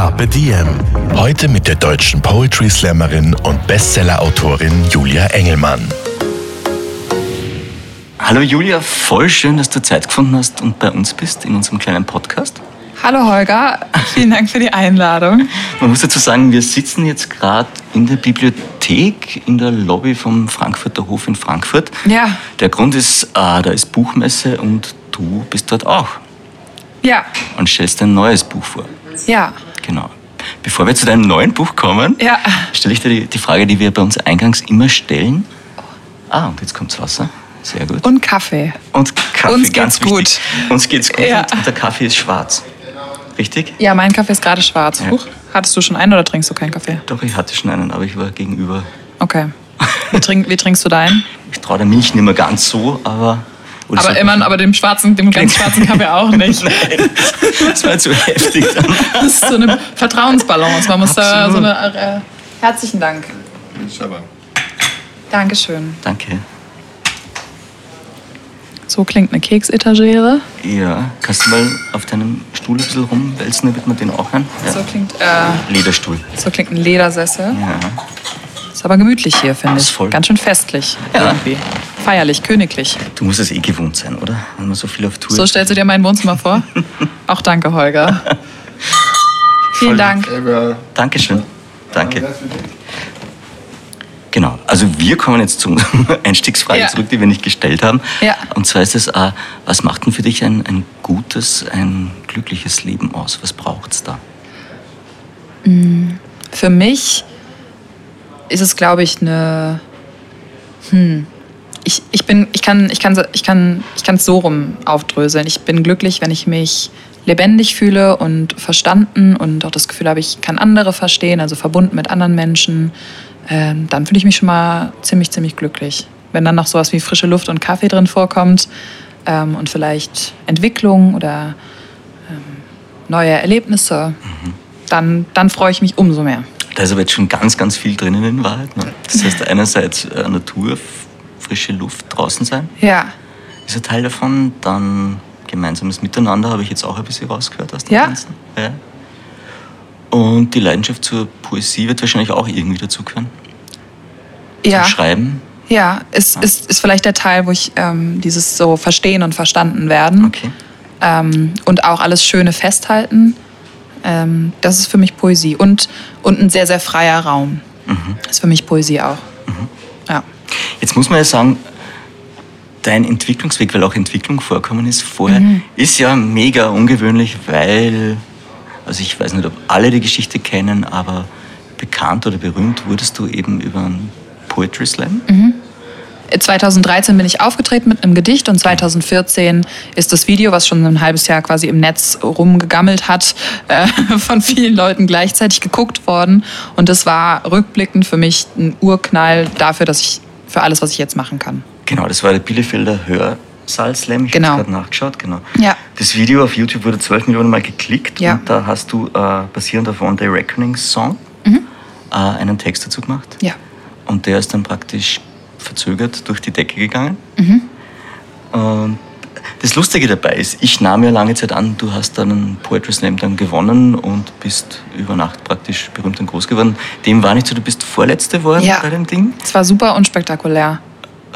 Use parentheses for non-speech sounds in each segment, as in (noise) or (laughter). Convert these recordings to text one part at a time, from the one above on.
Carpe Diem. Heute mit der deutschen Poetry Slammerin und Bestseller-Autorin Julia Engelmann. Hallo Julia, voll schön, dass du Zeit gefunden hast und bei uns bist in unserem kleinen Podcast. Hallo Holger, vielen Dank für die Einladung. Man muss dazu sagen, wir sitzen jetzt gerade in der Bibliothek in der Lobby vom Frankfurter Hof in Frankfurt. Ja. Der Grund ist, äh, da ist Buchmesse und du bist dort auch Ja, und stellst ein neues Buch vor. ja, Genau. Bevor wir zu deinem neuen Buch kommen, Ja. stelle ich dir die, die Frage, die wir bei uns eingangs immer stellen. Ah, und jetzt kommt's Wasser. Sehr gut. und Kaffee. Und Kaffee, Uns ganz geht's wichtig. Uns geht's gut Ja. und der Kaffee ist schwarz. Richtig? Ja, mein Kaffee ist gerade schwarz. Ja. Huch, hattest du schon einen oder trinkst du keinen Kaffee? Doch, ich hatte schon einen, aber ich war gegenüber. Okay. Wie, trink, wie trinkst du deinen? Ich traue der Milch nicht mehr ganz so, aber... oder Aber immer, aber dem schwarzen, dem ganz schwarzen Kaffee auch nicht. (laughs) Nein, das war zu heftig dann. Das ist so eine Vertrauensbalance. Man muss da so Absolut. eine. Äh, herzlichen Dank. Dankeschön. Danke. So klingt eine Keksetagere. Ja, kannst du mal auf deinem Stuhl ein bisschen rumwälzen, damit man den auch hören? Ja. So klingt, äh, Lederstuhl. so klingt ein Ledersessel. Ja. Ist aber gemütlich hier, finde Ist ich. voll. Ganz schön festlich. Ja. Irgendwie. Feierlich, königlich. Du musst es eh gewohnt sein, oder? Wenn man so viel auf Tour So ist. stellst du dir mein Wohnzimmer vor? (laughs) Auch danke, Holger. Vielen Dank. Dankeschön. Danke. Genau, also wir kommen jetzt zur (laughs) Einstiegsfrage Ja. zurück, die wir nicht gestellt haben. Ja. Und zwar ist es, äh, was macht denn für dich ein, ein gutes, ein glückliches Leben aus? Was braucht es da? Für mich ist es, glaube ich, eine. Hm. Ich, ich bin, ich kann, ich kann, ich kann, ich kann es so rum aufdröseln. Ich bin glücklich, wenn ich mich lebendig fühle und verstanden und auch das Gefühl habe, ich kann andere verstehen, also verbunden mit anderen Menschen. Ähm, dann fühle ich mich schon mal ziemlich, ziemlich glücklich. Wenn dann noch sowas wie frische Luft und Kaffee drin vorkommt ähm, und vielleicht Entwicklung oder ähm, neue Erlebnisse, dann, dann freue ich mich umso mehr. Da ist aber jetzt schon ganz, ganz viel drinnen in Wahrheit. Ne? Das heißt, einerseits äh, Natur, frische Luft, draußen sein, Ja, ist ein Teil davon. Dann gemeinsames Miteinander habe ich jetzt auch ein bisschen rausgehört aus dem Ja. Ganzen. Ja. Und die Leidenschaft zur Poesie wird wahrscheinlich auch irgendwie dazugehören. ja. Zum Schreiben. Ja, ist, ist, ist vielleicht der Teil, wo ich ähm, dieses so verstehen und verstanden werden Okay. ähm, und auch alles Schöne festhalten. Ähm, das ist für mich Poesie und, und ein sehr, sehr freier Raum. Ist für mich Poesie auch. Ja. Jetzt muss man ja sagen, dein Entwicklungsweg, weil auch Entwicklung vorkommen ist vorher, Mhm. ist ja mega ungewöhnlich, weil, also ich weiß nicht, ob alle die Geschichte kennen, aber bekannt oder berühmt wurdest du eben über einen Poetry Slam. Mhm. 2013 bin ich aufgetreten mit einem Gedicht und 2014 ist das Video, was schon ein halbes Jahr quasi im Netz rumgegammelt hat, äh, (laughs) von vielen Leuten gleichzeitig geguckt worden. Und das war rückblickend für mich ein Urknall dafür, dass ich für alles, was ich jetzt machen kann. Genau, das war der Bielefelder Hörsaal Slam. Ich Genau. habe gerade nachgeschaut. Genau. Ja. Das Video auf YouTube wurde 12 Millionen Mal geklickt Ja. und da hast du äh, basierend auf One Day Reckoning Song Mhm. äh, einen Text dazu gemacht. Ja. Und der ist dann praktisch verzögert durch die Decke gegangen. Mhm. Und das Lustige dabei ist, ich nahm ja lange Zeit an, du hast dann einen Poetry Slam dann gewonnen und bist über Nacht praktisch berühmt und groß geworden. Dem war nicht so, du bist Vorletzte geworden Ja. bei dem Ding. Es war super unspektakulär.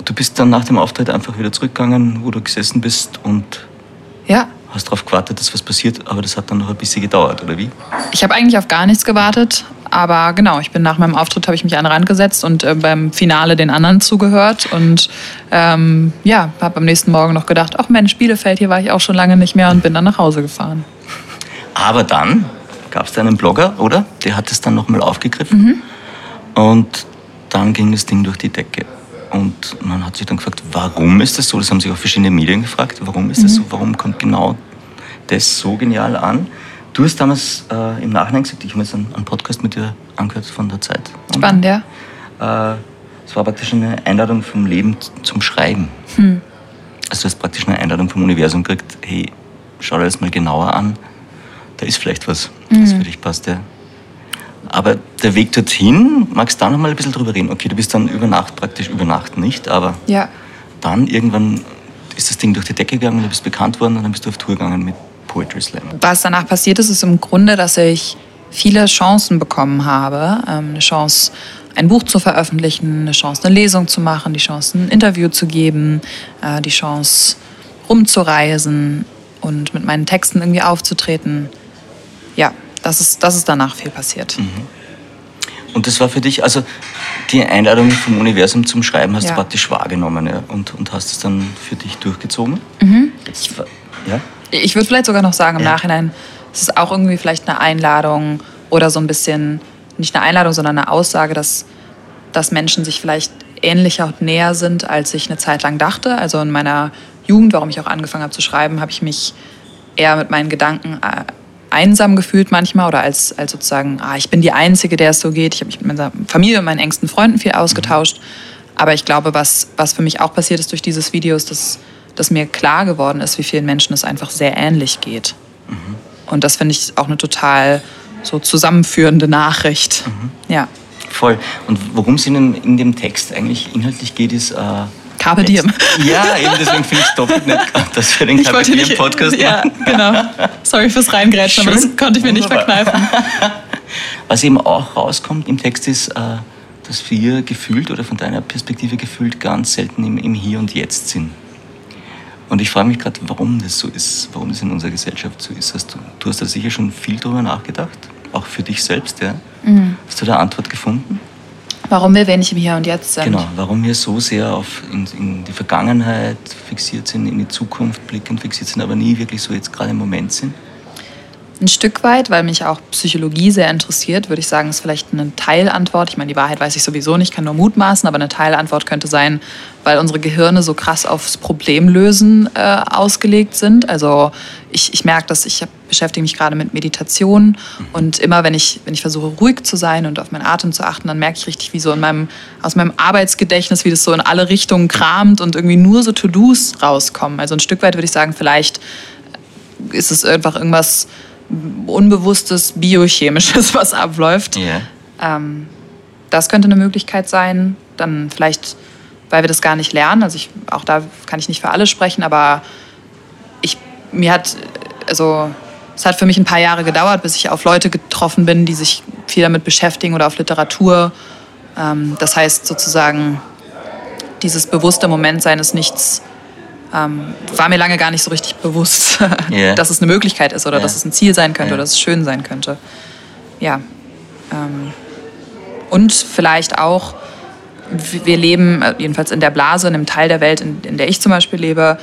Du bist dann nach dem Auftritt einfach wieder zurückgegangen, wo du gesessen bist und Ja. Hast darauf gewartet, dass was passiert, aber das hat dann noch ein bisschen gedauert, oder wie? Ich habe eigentlich auf gar nichts gewartet, aber genau, ich bin nach meinem Auftritt, habe ich mich an den Rand gesetzt und äh, beim Finale den anderen zugehört und ähm, ja, habe am nächsten Morgen noch gedacht, ach Mensch, Bielefeld, hier war ich auch schon lange nicht mehr und bin dann nach Hause gefahren. Aber dann gab es da einen Blogger, oder? Der hat es dann nochmal aufgegriffen. Und dann ging das Ding durch die Decke. Und man hat sich dann gefragt, warum ist das so? Das haben sich auch verschiedene Medien gefragt. Warum ist das so? Warum kommt genau das so genial an? Du hast damals äh, im Nachhinein gesagt, ich habe jetzt einen, einen, Podcast mit dir angehört von der Zeit. Spannend, ja. Äh, es war praktisch eine Einladung vom Leben zum Schreiben. Hm. Also du hast praktisch eine Einladung vom Universum gekriegt, hey, schau dir das mal genauer an, da ist vielleicht was, mhm. das für dich passt. Ja. Aber der Weg dorthin, magst du da noch mal ein bisschen drüber reden? Okay, du bist dann über Nacht praktisch, über Nacht nicht, aber ja. dann irgendwann ist das Ding durch die Decke gegangen, du bist bekannt worden und dann bist du auf Tour gegangen mit Poetry Slam. Was danach passiert ist, ist im Grunde, dass ich viele Chancen bekommen habe. Ähm, eine Chance, ein Buch zu veröffentlichen, eine Chance, eine Lesung zu machen, die Chance, ein Interview zu geben, äh, die Chance, rumzureisen und mit meinen Texten irgendwie aufzutreten. Ja, das ist, das ist danach viel passiert. Mhm. Und das war für dich, also die Einladung vom Universum zum Schreiben hast ja. du praktisch wahrgenommen ja? und, und hast es dann für dich durchgezogen? Mhm. Ich, ja? ich würde vielleicht sogar noch sagen, im ja. Nachhinein, es ist auch irgendwie vielleicht eine Einladung oder so ein bisschen, nicht eine Einladung, sondern eine Aussage, dass, dass Menschen sich vielleicht ähnlicher und näher sind, als ich eine Zeit lang dachte. Also in meiner Jugend, warum ich auch angefangen habe zu schreiben, habe ich mich eher mit meinen Gedanken äh, einsam gefühlt manchmal oder als, als sozusagen, ah, ich bin die Einzige, der es so geht. Ich habe mich mit meiner Familie und meinen engsten Freunden viel ausgetauscht. Aber ich glaube, was, was für mich auch passiert ist durch dieses Video, ist, dass, dass mir klar geworden ist, wie vielen Menschen es einfach sehr ähnlich geht. Mhm. Und das finde ich auch eine total so zusammenführende Nachricht. Mhm. Ja. Voll. Und worum es Ihnen in dem Text eigentlich inhaltlich geht, ist... Äh Carpe Diem. Ja, eben deswegen finde ich es doppelt nett, dass wir den Carpe Diem Podcast ja, machen. genau. Sorry fürs Reingrätschen, aber das konnte ich mir nicht verkneifen. (laughs) Was eben auch rauskommt im Text ist, äh, dass wir gefühlt oder von deiner Perspektive gefühlt ganz selten im, im Hier und Jetzt sind. Und ich frage mich gerade, warum das so ist, warum das in unserer Gesellschaft so ist. Hast du, du hast da sicher schon viel drüber nachgedacht, auch für dich selbst, ja? Mhm. Hast du da Antwort gefunden? Warum wir wenig im Hier und Jetzt sind. Genau, warum wir so sehr auf in, in, die Vergangenheit fixiert sind, in die Zukunft blickend fixiert sind, aber nie wirklich so jetzt gerade im Moment sind. Ein Stück weit, weil mich auch Psychologie sehr interessiert, würde ich sagen, ist vielleicht eine Teilantwort. Ich meine, die Wahrheit weiß ich sowieso nicht, kann nur mutmaßen, aber eine Teilantwort könnte sein, weil unsere Gehirne so krass aufs Problemlösen äh, ausgelegt sind. Also ich, ich merke, dass ich beschäftige mich gerade mit Meditation und immer, wenn ich, wenn ich versuche, ruhig zu sein und auf meinen Atem zu achten, dann merke ich richtig, wie so in meinem, aus meinem Arbeitsgedächtnis, wie das so in alle Richtungen kramt und irgendwie nur so To-Dos rauskommen. Also ein Stück weit würde ich sagen, vielleicht ist es einfach irgendwas Unbewusstes, Biochemisches, (laughs) was abläuft. Yeah. Ähm, das könnte eine Möglichkeit sein. Dann vielleicht, weil wir das gar nicht lernen. Also ich, auch da kann ich nicht für alle sprechen, aber ich, mir hat, also es hat für mich ein paar Jahre gedauert, bis ich auf Leute getroffen bin, die sich viel damit beschäftigen oder auf Literatur. Ähm, das heißt sozusagen, dieses bewusste Moment seines Nichts ähm, war mir lange gar nicht so richtig bewusst, (laughs) yeah. dass es eine Möglichkeit ist oder yeah. dass es ein Ziel sein könnte yeah. oder dass es schön sein könnte. Ja. Ähm, und vielleicht auch, wir leben, äh, jedenfalls in der Blase, in einem Teil der Welt, in, in der ich zum Beispiel lebe,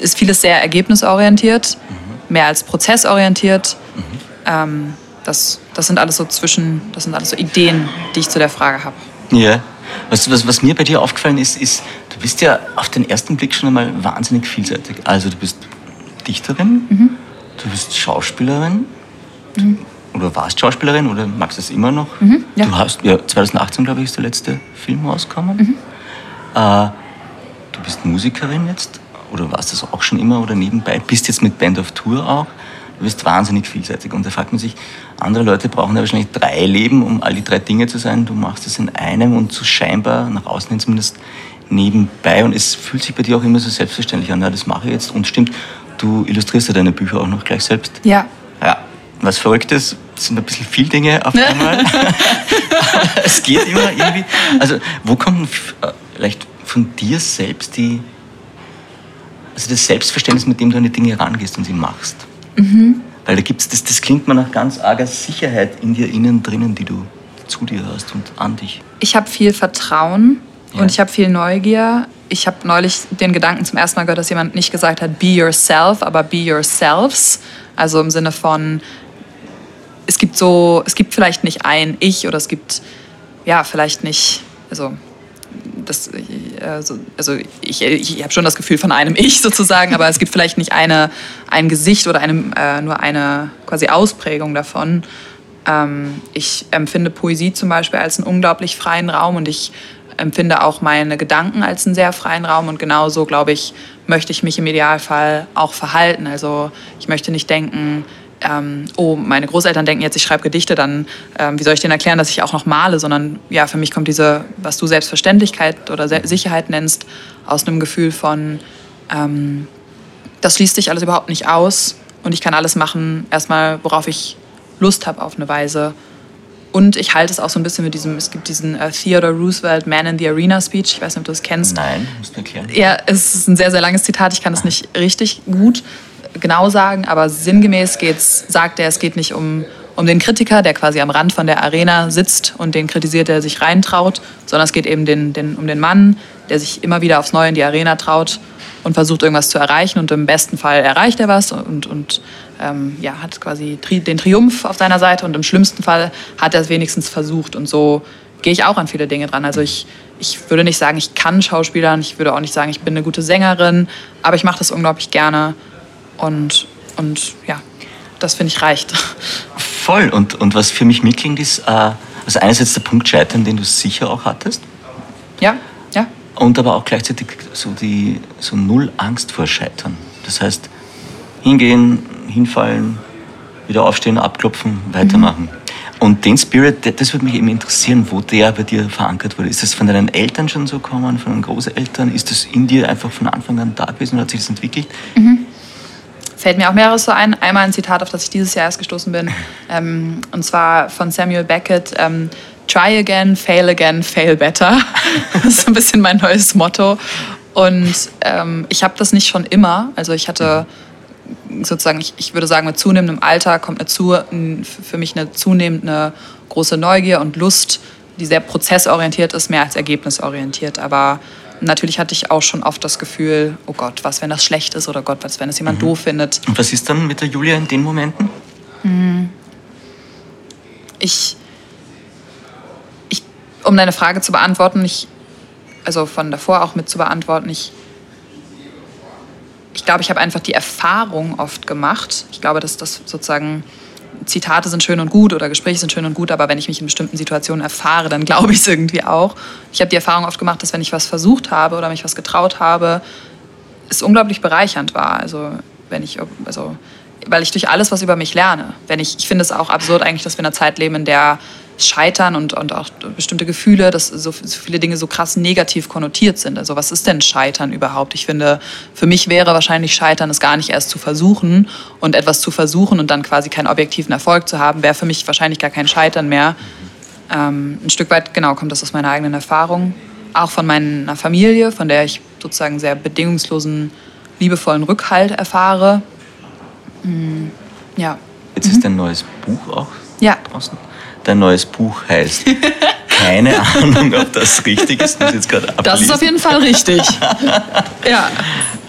ist vieles sehr ergebnisorientiert, mhm. mehr als prozessorientiert. Mhm. Ähm, das, das sind alles so zwischen, das sind alles so Ideen, die ich zu der Frage habe. Ja. Was, was, was mir bei dir aufgefallen ist, ist, du bist ja auf den ersten Blick schon einmal wahnsinnig vielseitig. Also du bist Dichterin, mhm. du bist Schauspielerin mhm. oder warst Schauspielerin oder magst du es immer noch? Mhm, ja. Du hast, ja, 2018 glaube ich ist der letzte Film rausgekommen. Mhm. Äh, du bist Musikerin jetzt oder warst das auch schon immer oder nebenbei, bist jetzt mit Band of Tour auch. Du bist wahnsinnig vielseitig. Und da fragt man sich, andere Leute brauchen ja wahrscheinlich drei Leben, um all die drei Dinge zu sein. Du machst es in einem und so scheinbar, nach außen hin zumindest, nebenbei. Und es fühlt sich bei dir auch immer so selbstverständlich an. Ja, das mache ich jetzt. Und stimmt, du illustrierst ja deine Bücher auch noch gleich selbst. Ja. Ja. Was verrückt ist, sind ein bisschen viele Dinge auf einmal. (laughs) (laughs) es geht immer irgendwie. Also, wo kommt vielleicht von dir selbst die, also das Selbstverständnis, mit dem du an die Dinge rangehst und sie machst? Mhm. Weil da gibt's, das, das klingt mir nach ganz arger Sicherheit in dir innen drinnen, die du zu dir hast und an dich. Ich habe viel Vertrauen ja. und ich habe viel Neugier. Ich habe neulich den Gedanken zum ersten Mal gehört, dass jemand nicht gesagt hat, be yourself, aber be yourselves. Also im Sinne von, es gibt so, es gibt vielleicht nicht ein Ich oder es gibt, ja, vielleicht nicht, also das, also, also ich, ich habe schon das Gefühl von einem Ich (laughs) sozusagen, aber es gibt vielleicht nicht eine, ein Gesicht oder einem, äh, nur eine quasi Ausprägung davon. Ähm, ich empfinde Poesie zum Beispiel als einen unglaublich freien Raum und ich empfinde auch meine Gedanken als einen sehr freien Raum und genauso, glaube ich, möchte ich mich im Idealfall auch verhalten. Also ich möchte nicht denken, ähm, oh, meine Großeltern denken jetzt, ich schreibe Gedichte, dann ähm, wie soll ich denen erklären, dass ich auch noch male, sondern ja, für mich kommt diese, was du Selbstverständlichkeit oder Se Sicherheit nennst, aus einem Gefühl von, ähm, das schließt sich alles überhaupt nicht aus und ich kann alles machen, erstmal, worauf ich Lust habe auf eine Weise. Und ich halte es auch so ein bisschen mit diesem, es gibt diesen äh, Theodore Roosevelt Man in the Arena Speech, ich weiß nicht, ob du das kennst. Nein, musst du erklären. Ja, es ist ein sehr, sehr langes Zitat, ich kann es nicht richtig gut genau sagen, aber sinngemäß geht's, sagt er, es geht nicht um, um den Kritiker, der quasi am Rand von der Arena sitzt und den kritisiert, der sich reintraut, sondern es geht eben den, den, um den Mann, der sich immer wieder aufs Neue in die Arena traut und versucht irgendwas zu erreichen und im besten Fall erreicht er was und, und ähm, ja, hat quasi tri den Triumph auf seiner Seite und im schlimmsten Fall hat er es wenigstens versucht und so gehe ich auch an viele Dinge dran. Also ich, ich würde nicht sagen, ich kann Schauspielern, ich würde auch nicht sagen, ich bin eine gute Sängerin, aber ich mache das unglaublich gerne und, und ja, das finde ich reicht. Voll. Und, und was für mich mitklingt, ist äh, also einerseits der Punkt Scheitern, den du sicher auch hattest. Ja, ja. Und aber auch gleichzeitig so, die, so null Angst vor Scheitern. Das heißt, hingehen, hinfallen, wieder aufstehen, abklopfen, weitermachen. Mhm. Und den Spirit, das würde mich eben interessieren, wo der bei dir verankert wurde. Ist das von deinen Eltern schon so gekommen, von deinen Großeltern? Ist das in dir einfach von Anfang an da gewesen und hat sich das entwickelt? Mhm fällt mir auch mehreres so ein. Einmal ein Zitat, auf das ich dieses Jahr erst gestoßen bin, (laughs) ähm, und zwar von Samuel Beckett. Ähm, Try again, fail again, fail better. (laughs) das ist ein bisschen mein neues Motto. Und ähm, ich habe das nicht schon immer. Also ich hatte sozusagen, ich, ich würde sagen, mit zunehmendem Alter kommt eine zu, für mich eine zunehmende große Neugier und Lust, die sehr prozessorientiert ist, mehr als ergebnisorientiert. Aber natürlich hatte ich auch schon oft das Gefühl, oh Gott, was, wenn das schlecht ist oder Gott, was, wenn es jemand mhm. doof findet. Und was ist dann mit der Julia in den Momenten? Mhm. Ich, ich, um deine Frage zu beantworten, ich, also von davor auch mit zu beantworten, ich, ich glaube, ich habe einfach die Erfahrung oft gemacht. Ich glaube, dass das sozusagen Zitate sind schön und gut oder Gespräche sind schön und gut, aber wenn ich mich in bestimmten Situationen erfahre, dann (laughs) glaube ich es irgendwie auch. Ich habe die Erfahrung oft gemacht, dass wenn ich was versucht habe oder mich was getraut habe, es unglaublich bereichernd war. Also wenn ich, also weil ich durch alles was über mich lerne. Wenn ich, ich finde es auch absurd eigentlich, dass wir in einer Zeit leben, in der Scheitern und, und auch bestimmte Gefühle, dass so, so, viele Dinge so krass negativ konnotiert sind. Also was ist denn Scheitern überhaupt? Ich finde, für mich wäre wahrscheinlich Scheitern es gar nicht erst zu versuchen und etwas zu versuchen und dann quasi keinen objektiven Erfolg zu haben, wäre für mich wahrscheinlich gar kein Scheitern mehr. Ähm, ein Stück weit, genau, kommt das aus meiner eigenen Erfahrung. Auch von meiner Familie, von der ich sozusagen sehr bedingungslosen, liebevollen Rückhalt erfahre. Mhm. Ja. Jetzt ist ein neues Buch auch ja. draußen dein neues Buch heißt. (laughs) Keine Ahnung, ob das richtig ist. Muss jetzt gerade Das ist auf jeden Fall richtig. ja.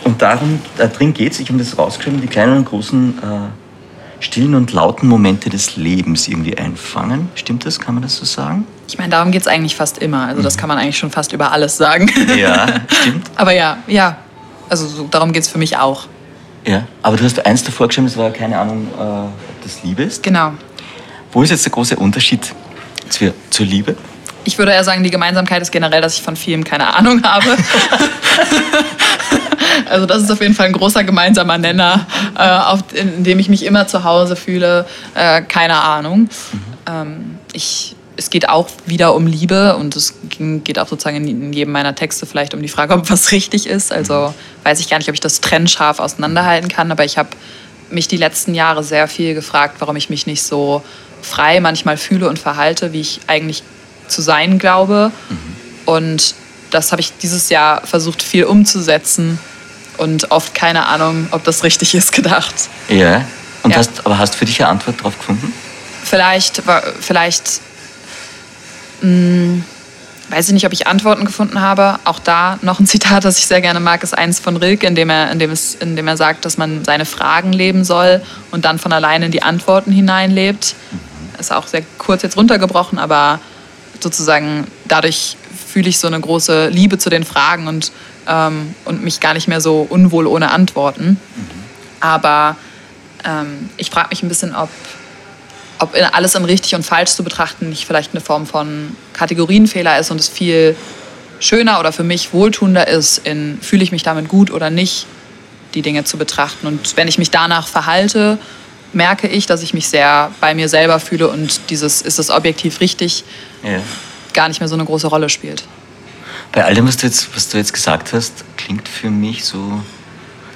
Und darum, da drin geht es, ich habe das rausgeschrieben, die kleinen und großen äh, stillen und lauten Momente des Lebens irgendwie einfangen. Stimmt das? Kann man das so sagen? Ich meine, darum geht es eigentlich fast immer. Also das mhm. kann man eigentlich schon fast über alles sagen. Ja, (laughs) stimmt. Aber ja, ja. Also so, darum geht es für mich auch. Ja, aber du hast eins davor geschrieben, das war keine Ahnung, äh, ob das Liebe ist. Genau. Wo ist jetzt der große Unterschied zur, zur Liebe? Ich würde eher sagen, die Gemeinsamkeit ist generell, dass ich von vielem keine Ahnung habe. (laughs) also das ist auf jeden Fall ein großer gemeinsamer Nenner, äh, auf, in dem ich mich immer zu Hause fühle. Äh, keine Ahnung. Mhm. Ähm, ich, es geht auch wieder um Liebe und es geht auch sozusagen in jedem meiner Texte vielleicht um die Frage, ob was richtig ist. Also mhm. weiß ich gar nicht, ob ich das trennscharf auseinanderhalten kann, aber ich habe mich die letzten Jahre sehr viel gefragt, warum ich mich nicht so frei manchmal fühle und verhalte, wie ich eigentlich zu sein glaube. Mhm. Und das habe ich dieses Jahr versucht viel umzusetzen und oft keine Ahnung, ob das richtig ist, (laughs) gedacht. Ja. Und ja. Hast, aber hast du für dich eine Antwort darauf gefunden? Vielleicht, vielleicht mh, hm, weiß ich nicht, ob ich Antworten gefunden habe. Auch da noch ein (laughs) Zitat, das ich sehr gerne mag, ist eins von Rilke, in dem er, in dem es, in dem er sagt, dass man seine Fragen leben soll und dann von alleine in die Antworten hineinlebt ist auch sehr kurz jetzt runtergebrochen, aber sozusagen dadurch fühle ich so eine große Liebe zu den Fragen und, ähm, und mich gar nicht mehr so unwohl ohne Antworten. Aber ähm, ich frage mich ein bisschen, ob, ob alles in richtig und falsch zu betrachten nicht vielleicht eine Form von Kategorienfehler ist und es viel schöner oder für mich wohltuender ist, in fühle ich mich damit gut oder nicht, die Dinge zu betrachten. Und wenn ich mich danach verhalte, merke ich, dass ich mich sehr bei mir selber fühle und dieses, ist es objektiv richtig, ja. gar nicht mehr so eine große Rolle spielt. Bei all dem, was du jetzt, was du jetzt gesagt hast, klingt für mich so,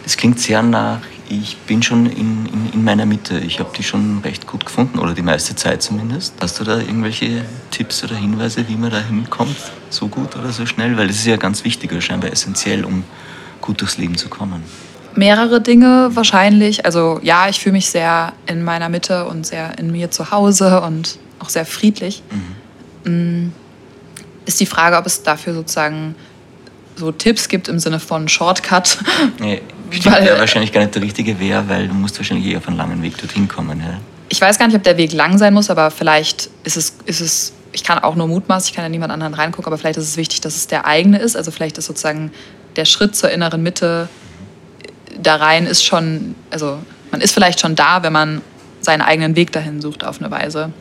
es klingt sehr nach, ich bin schon in, in, in meiner Mitte. Ich habe die schon recht gut gefunden, oder die meiste Zeit zumindest. Hast du da irgendwelche Tipps oder Hinweise, wie man da hinkommt, so gut oder so schnell? Weil das ist ja ganz wichtig oder scheinbar essentiell, um gut durchs Leben zu kommen mehrere Dinge wahrscheinlich. Also ja, ich fühle mich sehr in meiner Mitte und sehr in mir zu Hause und auch sehr friedlich. Mhm. Ist die Frage, ob es dafür sozusagen so Tipps gibt im Sinne von Shortcut. Nee, weil, der wahrscheinlich gar nicht der richtige wäre, weil du musst wahrscheinlich eher auf einen langen Weg dorthin kommen. Ja. Ich weiß gar nicht, ob der Weg lang sein muss, aber vielleicht ist es, ist es ich kann auch nur mutmaßen, ich kann ja niemand anderen reingucken, aber vielleicht ist es wichtig, dass es der eigene ist. Also vielleicht ist sozusagen der Schritt zur inneren Mitte da rein ist schon, also man ist vielleicht schon da, wenn man seinen eigenen Weg dahin sucht auf eine Weise,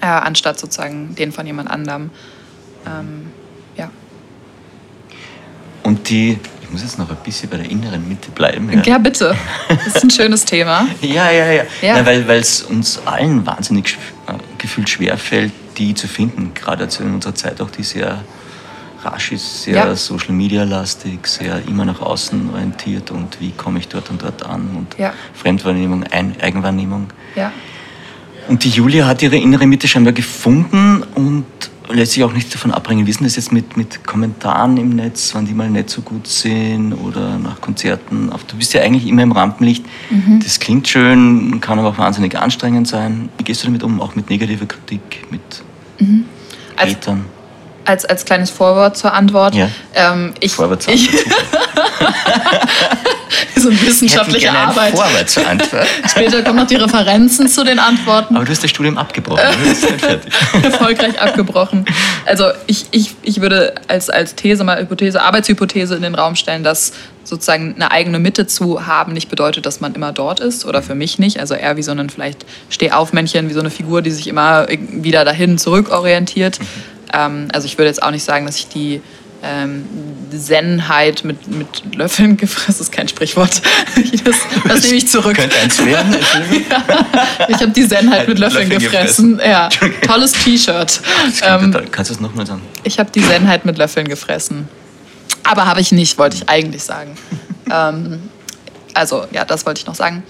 äh, anstatt sozusagen den von jemand anderem. Ähm, ja. Und die, ich muss jetzt noch ein bisschen bei der inneren Mitte bleiben. Ja, ja bitte. Das ist ein schönes Thema. (laughs) ja, ja, ja. ja. Na, weil es uns allen wahnsinnig äh, gefühlt schwerfällt, die zu finden, gerade in unserer Zeit auch, die sehr rasch ist, sehr ja. Social Media lastig, sehr immer nach außen orientiert und wie komme ich dort und dort an und ja. Fremdwahrnehmung, Ein Eigenwahrnehmung. Ja. Und die Julia hat ihre innere Mitte scheinbar gefunden und lässt sich auch nicht davon abbringen. Wie ist das jetzt mit, mit Kommentaren im Netz, wann die mal nicht so gut sind oder nach Konzerten? Du bist ja eigentlich immer im Rampenlicht. Mhm. Das klingt schön, kann aber auch wahnsinnig anstrengend sein. Wie gehst du damit um, auch mit negativer Kritik, mit mhm. Also, Hatern? Als, als kleines Vorwort zur Antwort. Ja. Ähm, ich, Vorwort zur Antwort. (laughs) so eine wissenschaftliche Arbeit. Vorwort zur Antwort. Später kommen noch die Referenzen zu den Antworten. Aber du hast das Studium abgebrochen. (laughs) Erfolgreich abgebrochen. Also ich, ich, ich würde als, als These, mal Hypothese, Arbeitshypothese in den Raum stellen, dass sozusagen eine eigene Mitte zu haben nicht bedeutet, dass man immer dort ist oder für mich nicht. Also eher wie so ein vielleicht Stehaufmännchen, wie so eine Figur, die sich immer wieder dahin zurückorientiert. Mhm ähm, also ich würde jetzt auch nicht sagen, dass ich die ähm, Zen-Heit mit, mit Löffeln gefressen. Das ist kein Sprichwort. (laughs) das, das nehme ich zurück. Könnte eins werden. (laughs) ja, ich habe die Zen-Heit mit Löffeln, Löffeln gefressen. gefressen. Ja, tolles T-Shirt. Ähm, kannst du es nochmal sagen? Ich habe die Zen-Heit mit Löffeln gefressen. Aber habe ich nicht, wollte ich eigentlich sagen. (laughs) ähm, also ja, das wollte ich noch sagen.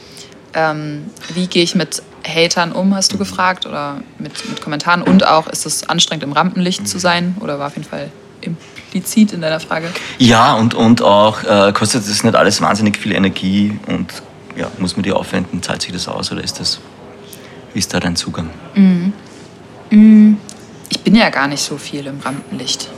Ähm, wie gehe ich mit Hatern um, hast du gefragt, oder mit, mit Kommentaren? Und auch, ist es anstrengend, im Rampenlicht zu sein? Oder war auf jeden Fall implizit in deiner Frage? Ja, und, und auch, äh, kostet das nicht alles wahnsinnig viel Energie und ja, muss man die aufwenden? Zahlt sich das aus oder ist das, wie ist da dein Zugang? Mhm. Mhm. Ich bin ja gar nicht so viel im Rampenlicht.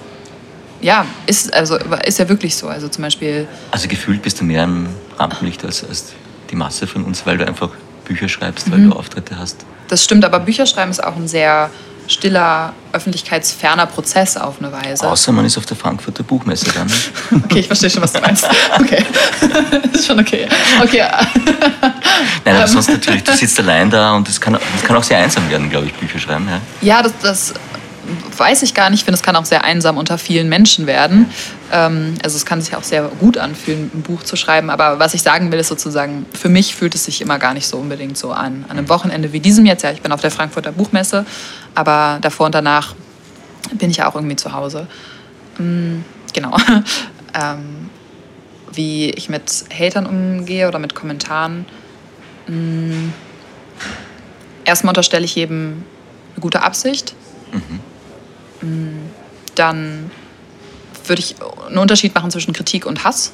Ja, ist, also, ist ja wirklich so. Also zum Beispiel. Also gefühlt bist du mehr im Rampenlicht als, als die Masse von uns, weil du einfach Bücher schreibst, weil mhm. du Auftritte hast. Das stimmt, aber Bücherschreiben ist auch ein sehr stiller, öffentlichkeitsferner Prozess auf eine Weise. Außer man ist auf der Frankfurter Buchmesse dann. (laughs) okay, ich verstehe schon, was du meinst. Okay, (laughs) ist schon okay. okay. (laughs) Nein, aber sonst natürlich, du sitzt allein da und es kann, das kann auch sehr einsam werden, glaube ich, Bücher schreiben. Ja, ja das, das weiß ich gar nicht. Ich finde, es kann auch sehr einsam unter vielen Menschen werden. Ähm, also es kann sich auch sehr gut anfühlen, ein Buch zu schreiben. Aber was ich sagen will, ist sozusagen, für mich fühlt es sich immer gar nicht so unbedingt so an. An einem Wochenende wie diesem jetzt, ja, ich bin auf der Frankfurter Buchmesse, aber davor und danach bin ich ja auch irgendwie zu Hause. Mhm, genau. (laughs) ähm, wie ich mit Hatern umgehe oder mit Kommentaren. Mhm. Erstmal unterstelle ich jedem eine gute Absicht. Mhm dann würde ich einen Unterschied machen zwischen Kritik und Hass.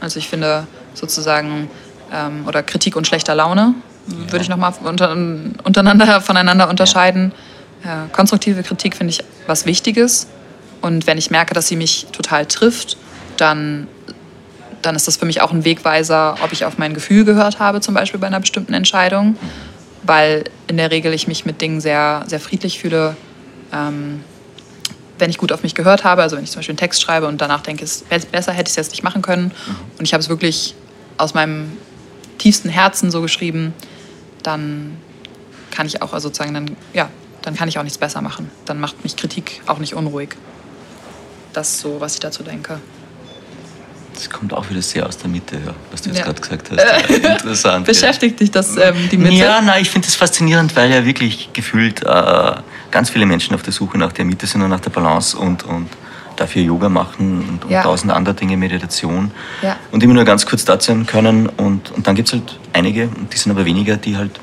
Also ich finde sozusagen, ähm, oder Kritik und schlechter Laune, ja. würde ich nochmal unter, untereinander voneinander unterscheiden. Ja. Äh, konstruktive Kritik finde ich was Wichtiges. Und wenn ich merke, dass sie mich total trifft, dann, dann ist das für mich auch ein Wegweiser, ob ich auf mein Gefühl gehört habe, zum Beispiel bei einer bestimmten Entscheidung. Weil in der Regel ich mich mit Dingen sehr, sehr friedlich fühle. Ähm, wenn ich gut auf mich gehört habe, also wenn ich zum Beispiel einen Text schreibe und danach denke, es besser, hätte ich es jetzt nicht machen können. Mhm. Und ich habe es wirklich aus meinem tiefsten Herzen so geschrieben, dann kann ich auch also sozusagen dann, ja, dann kann ich auch nichts besser machen. Dann macht mich Kritik auch nicht unruhig. Das ist so, was ich dazu denke. Das kommt auch wieder sehr aus der Mitte, ja, was du jetzt ja. gerade gesagt hast. Ja, (laughs) interessant. Beschäftigt dich das, ähm, die Mitte? Ja, nein, ich finde das faszinierend, weil ja wirklich gefühlt äh, ganz viele Menschen auf der Suche nach der Mitte sind und nach der Balance und, und dafür Yoga machen und, und ja. tausend andere Dinge, Meditation. Ja. Und immer nur ganz kurz da sein können. Und, und dann gibt es halt einige, und die sind aber weniger, die halt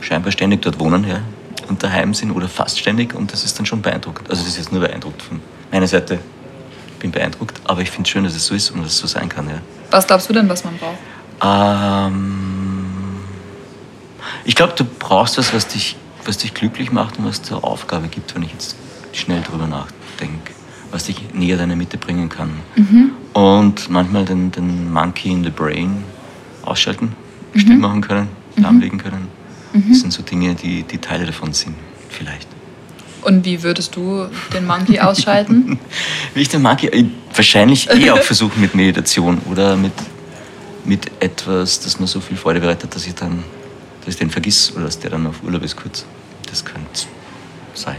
scheinbar ständig dort wohnen ja, und daheim sind oder fast ständig. Und das ist dann schon beeindruckend. Also das ist jetzt nur beeindruckt von meiner Seite bin beeindruckt, aber ich finde es schön, dass es so ist und dass es so sein kann. Ja. Was glaubst du denn, was man braucht? Ähm, ich glaube, du brauchst was, was dich, was dich glücklich macht und was dir Aufgabe gibt, wenn ich jetzt schnell drüber nachdenke, was dich näher deiner Mitte bringen kann. Mhm. Und manchmal den, den Monkey in the Brain ausschalten, mhm. still machen können, mhm. lahmlegen können. Mhm. Das sind so Dinge, die, die Teile davon sind, vielleicht. Und wie würdest du den Monkey ausschalten? (laughs) wie ich den Monkey wahrscheinlich eh auch versuchen mit Meditation oder mit, mit etwas, das mir so viel Freude bereitet, dass ich dann dass ich den vergiss oder dass der dann auf Urlaub ist kurz. Das könnte sein.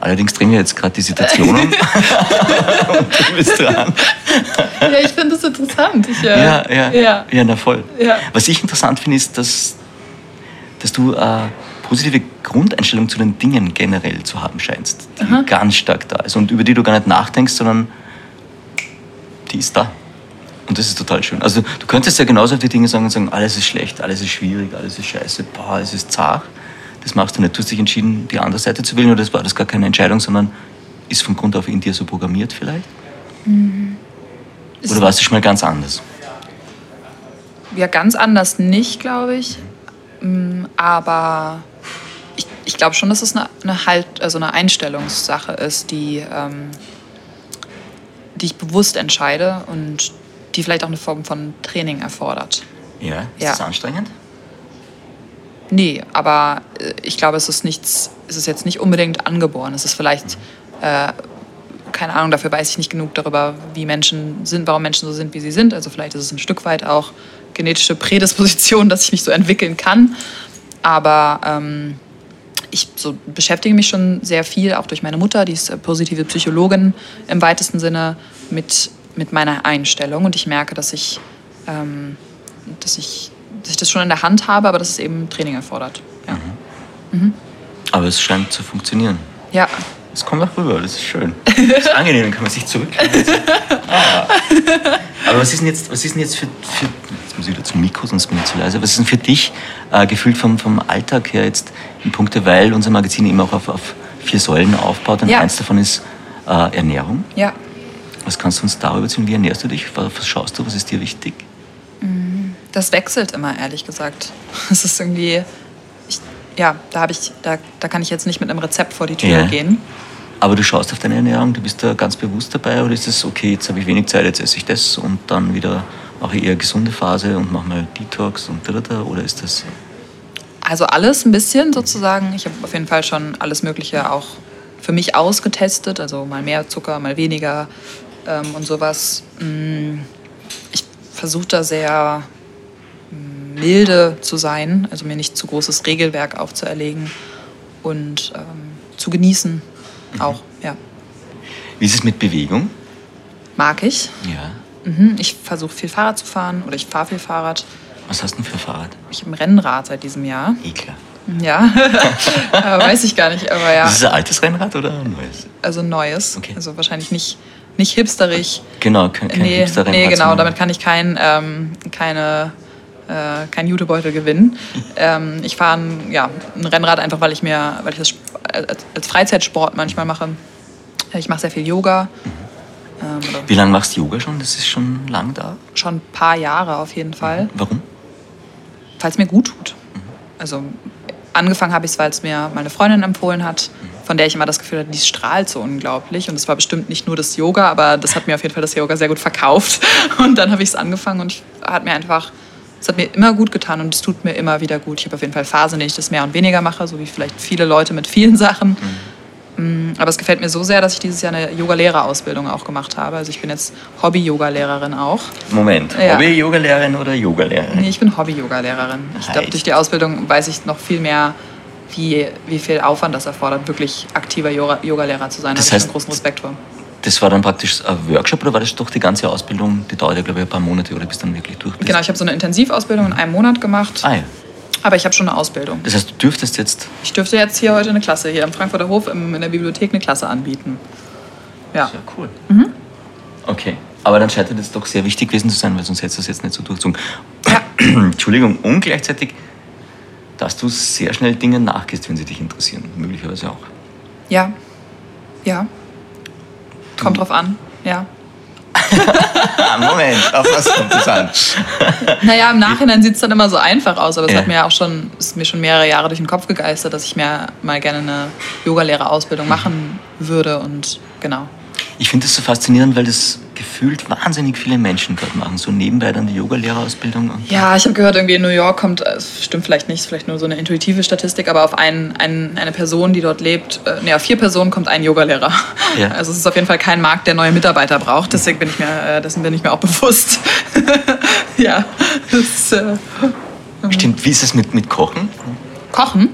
Allerdings drehen wir jetzt gerade die Situation um. (laughs) und du bist dran. Ja, ich finde das interessant. Ich, äh, ja, ja, ja, ja. na voll. Ja. Was ich interessant finde, ist, dass, dass du äh, positive Grundeinstellung zu den Dingen generell zu haben scheinst, die Aha. ganz stark da ist und über die du gar nicht nachdenkst, sondern die ist da. Und das ist total schön. Also du könntest ja genauso auf die Dinge sagen und sagen, alles ist schlecht, alles ist schwierig, alles ist scheiße, boah, alles ist zart. Das machst du nicht. Du hast dich entschieden, die andere Seite zu wählen oder das war das gar keine Entscheidung, sondern ist von Grund auf in dir so programmiert vielleicht? Mhm. Oder warst du schon mal ganz anders? Ja, ganz anders nicht, glaube ich. Mm, aber ich glaube schon, dass es eine, eine, halt, also eine Einstellungssache ist, die, ähm, die ich bewusst entscheide und die vielleicht auch eine Form von Training erfordert. Ja, ist ja. das anstrengend? Nee, aber äh, ich glaube, es ist nichts, es ist jetzt nicht unbedingt angeboren. Es ist vielleicht, mhm. äh, keine Ahnung, dafür weiß ich nicht genug darüber, wie Menschen sind, warum Menschen so sind, wie sie sind. Also vielleicht ist es ein Stück weit auch genetische Prädisposition, (laughs) dass ich mich so entwickeln kann. Aber ähm, ich so beschäftige mich schon sehr viel, auch durch meine Mutter, die ist äh, positive Psychologin im weitesten Sinne, mit, mit meiner Einstellung. Und ich merke, dass ich, ähm, dass, ich, dass ich das schon in der Hand habe, aber dass es eben Training erfordert. Ja. Mhm. Mhm. Aber es scheint zu funktionieren. Ja. Es kommt auch rüber, das ist schön. Das ist angenehm, dann kann man sich zurücklehnen. (laughs) Ah. Aber was ist denn jetzt, was ist denn jetzt für, für jetzt muss ich wieder zum Mikro, sonst bin ich zu leise. Was ist denn für dich äh, gefühlt vom, vom Alltag her jetzt in Punkte, weil unser Magazin eben auch auf, auf vier Säulen aufbaut und ja. eins davon ist äh, Ernährung. Ja. Was kannst du uns darüber erzählen? Wie ernährst du dich? Was schaust du? Was ist dir wichtig? Mm, das wechselt immer, ehrlich gesagt. (laughs) Es ist irgendwie, ich, ja, da, ich, da, da kann ich jetzt nicht mit einem Rezept vor die Tür ja. gehen. Aber du schaust auf deine Ernährung, du bist da ganz bewusst dabei oder ist es okay, jetzt habe ich wenig Zeit, jetzt esse ich das und dann wieder mache ich eher gesunde Phase und mache mal Detox und da, da, oder ist das? Also alles ein bisschen sozusagen. Ich habe auf jeden Fall schon alles Mögliche auch für mich ausgetestet, also mal mehr Zucker, mal weniger ähm, und sowas. Mm, ich versuche da sehr mm, milde zu sein, also mir nicht zu großes Regelwerk aufzuerlegen und ähm, zu genießen mhm. auch, ja. Wie ist es mit Bewegung? Mag ich. Ja. Mhm, ich versuche viel Fahrrad zu fahren oder ich fahre viel Fahrrad. Was hast du denn für Fahrrad? Ich habe ein Rennrad seit diesem Jahr. Eklar. Ja, (laughs) weiß ich gar nicht, aber ja. Ist es ein altes Rennrad oder ein neues? Also neues. Okay. Also wahrscheinlich nicht, nicht hipsterig. Genau, kein, kein nee, Hipster-Rennrad. Nee, genau, damit kann ich kein, ähm, keine, äh, kein Jutebeutel gewinnen. (laughs) ähm, ich fahre ein, ja, ein Rennrad einfach, weil ich mir, weil ich das als, als Freizeitsport manchmal mache. Ich mache sehr viel Yoga. Ähm, Wie lange machst du Yoga schon? Das ist schon lang da? Schon ein paar Jahre auf jeden Fall. Mhm. Warum? Weil es mir gut tut. Also angefangen habe ich es, weil es mir meine Freundin empfohlen hat, mhm. Von der ich immer das Gefühl hatte, die strahlt so unglaublich. Und es war bestimmt nicht nur das Yoga, aber das hat mir auf jeden Fall das Yoga sehr gut verkauft. (laughs) Und dann habe ich es angefangen und hat mir einfach, es hat mir immer gut getan und es tut mir immer wieder gut. Ich habe auf jeden Fall Phasen, in denen ich das mehr und weniger mache, so wie vielleicht viele Leute mit vielen Sachen. Mhm Mm, Aber es gefällt mir so sehr, dass ich dieses Jahr eine Yoga-Lehrerausbildung auch gemacht habe. Also ich bin jetzt Hobby-Yoga-Lehrerin auch. Moment, Ja. Hobby-Yoga-Lehrerin oder Yoga-Lehrerin? Nee, ich bin Hobby-Yoga-Lehrerin. Ich glaube, Heißt? durch die Ausbildung weiß ich noch viel mehr, wie, wie viel Aufwand das erfordert, wirklich aktiver Yoga- Yoga-Lehrer zu sein. Da Das heißt- einen großen Respekt vor. Das war dann praktisch ein Workshop oder war das doch die ganze Ausbildung? Die dauert ja, glaube ich, ein paar Monate oder bis dann wirklich durch bist? Genau, ich habe so eine Intensivausbildung in einem Monat gemacht, Ah ja. aber ich habe schon eine Ausbildung. Das heißt, du dürftest jetzt Ich dürfte jetzt hier heute eine Klasse, hier am Frankfurter Hof im, in der Bibliothek eine Klasse anbieten. Ja. Ja, cool. Okay. Aber dann scheint dir das doch sehr wichtig gewesen zu sein, weil sonst hättest du das jetzt nicht so durchgezogen. Ja. (clears throat) Entschuldigung, und gleichzeitig, dass du sehr schnell Dinge nachgehst, wenn sie dich interessieren. Möglicherweise auch. Ja. Ja. Kommt drauf an. Ja. (laughs) Moment, auf was kommt das an? Naja, im Nachhinein sieht es dann immer so einfach aus, aber es Ja. hat mir auch schon, ist mir schon mehrere Jahre durch den Kopf gegeistert, dass ich mir mal gerne eine Yogalehrerausbildung machen würde und genau. Ich finde das so faszinierend, weil das gefühlt wahnsinnig viele Menschen gerade machen. So nebenbei dann die Yoga-Lehrerausbildung. Ja, ich habe gehört, irgendwie in New York kommt, äh, es stimmt vielleicht nicht, ist vielleicht nur so eine intuitive Statistik, aber auf ein, ein, eine Person, die dort lebt, äh, nee, auf vier Personen kommt ein Yogalehrer. Ja. (laughs) Also es ist auf jeden Fall kein Markt, der neue Mitarbeiter braucht, deswegen bin ich mir, äh, dessen bin ich mir auch bewusst. (laughs) ja, das, äh, Stimmt, wie ist es mit, mit Kochen? Kochen?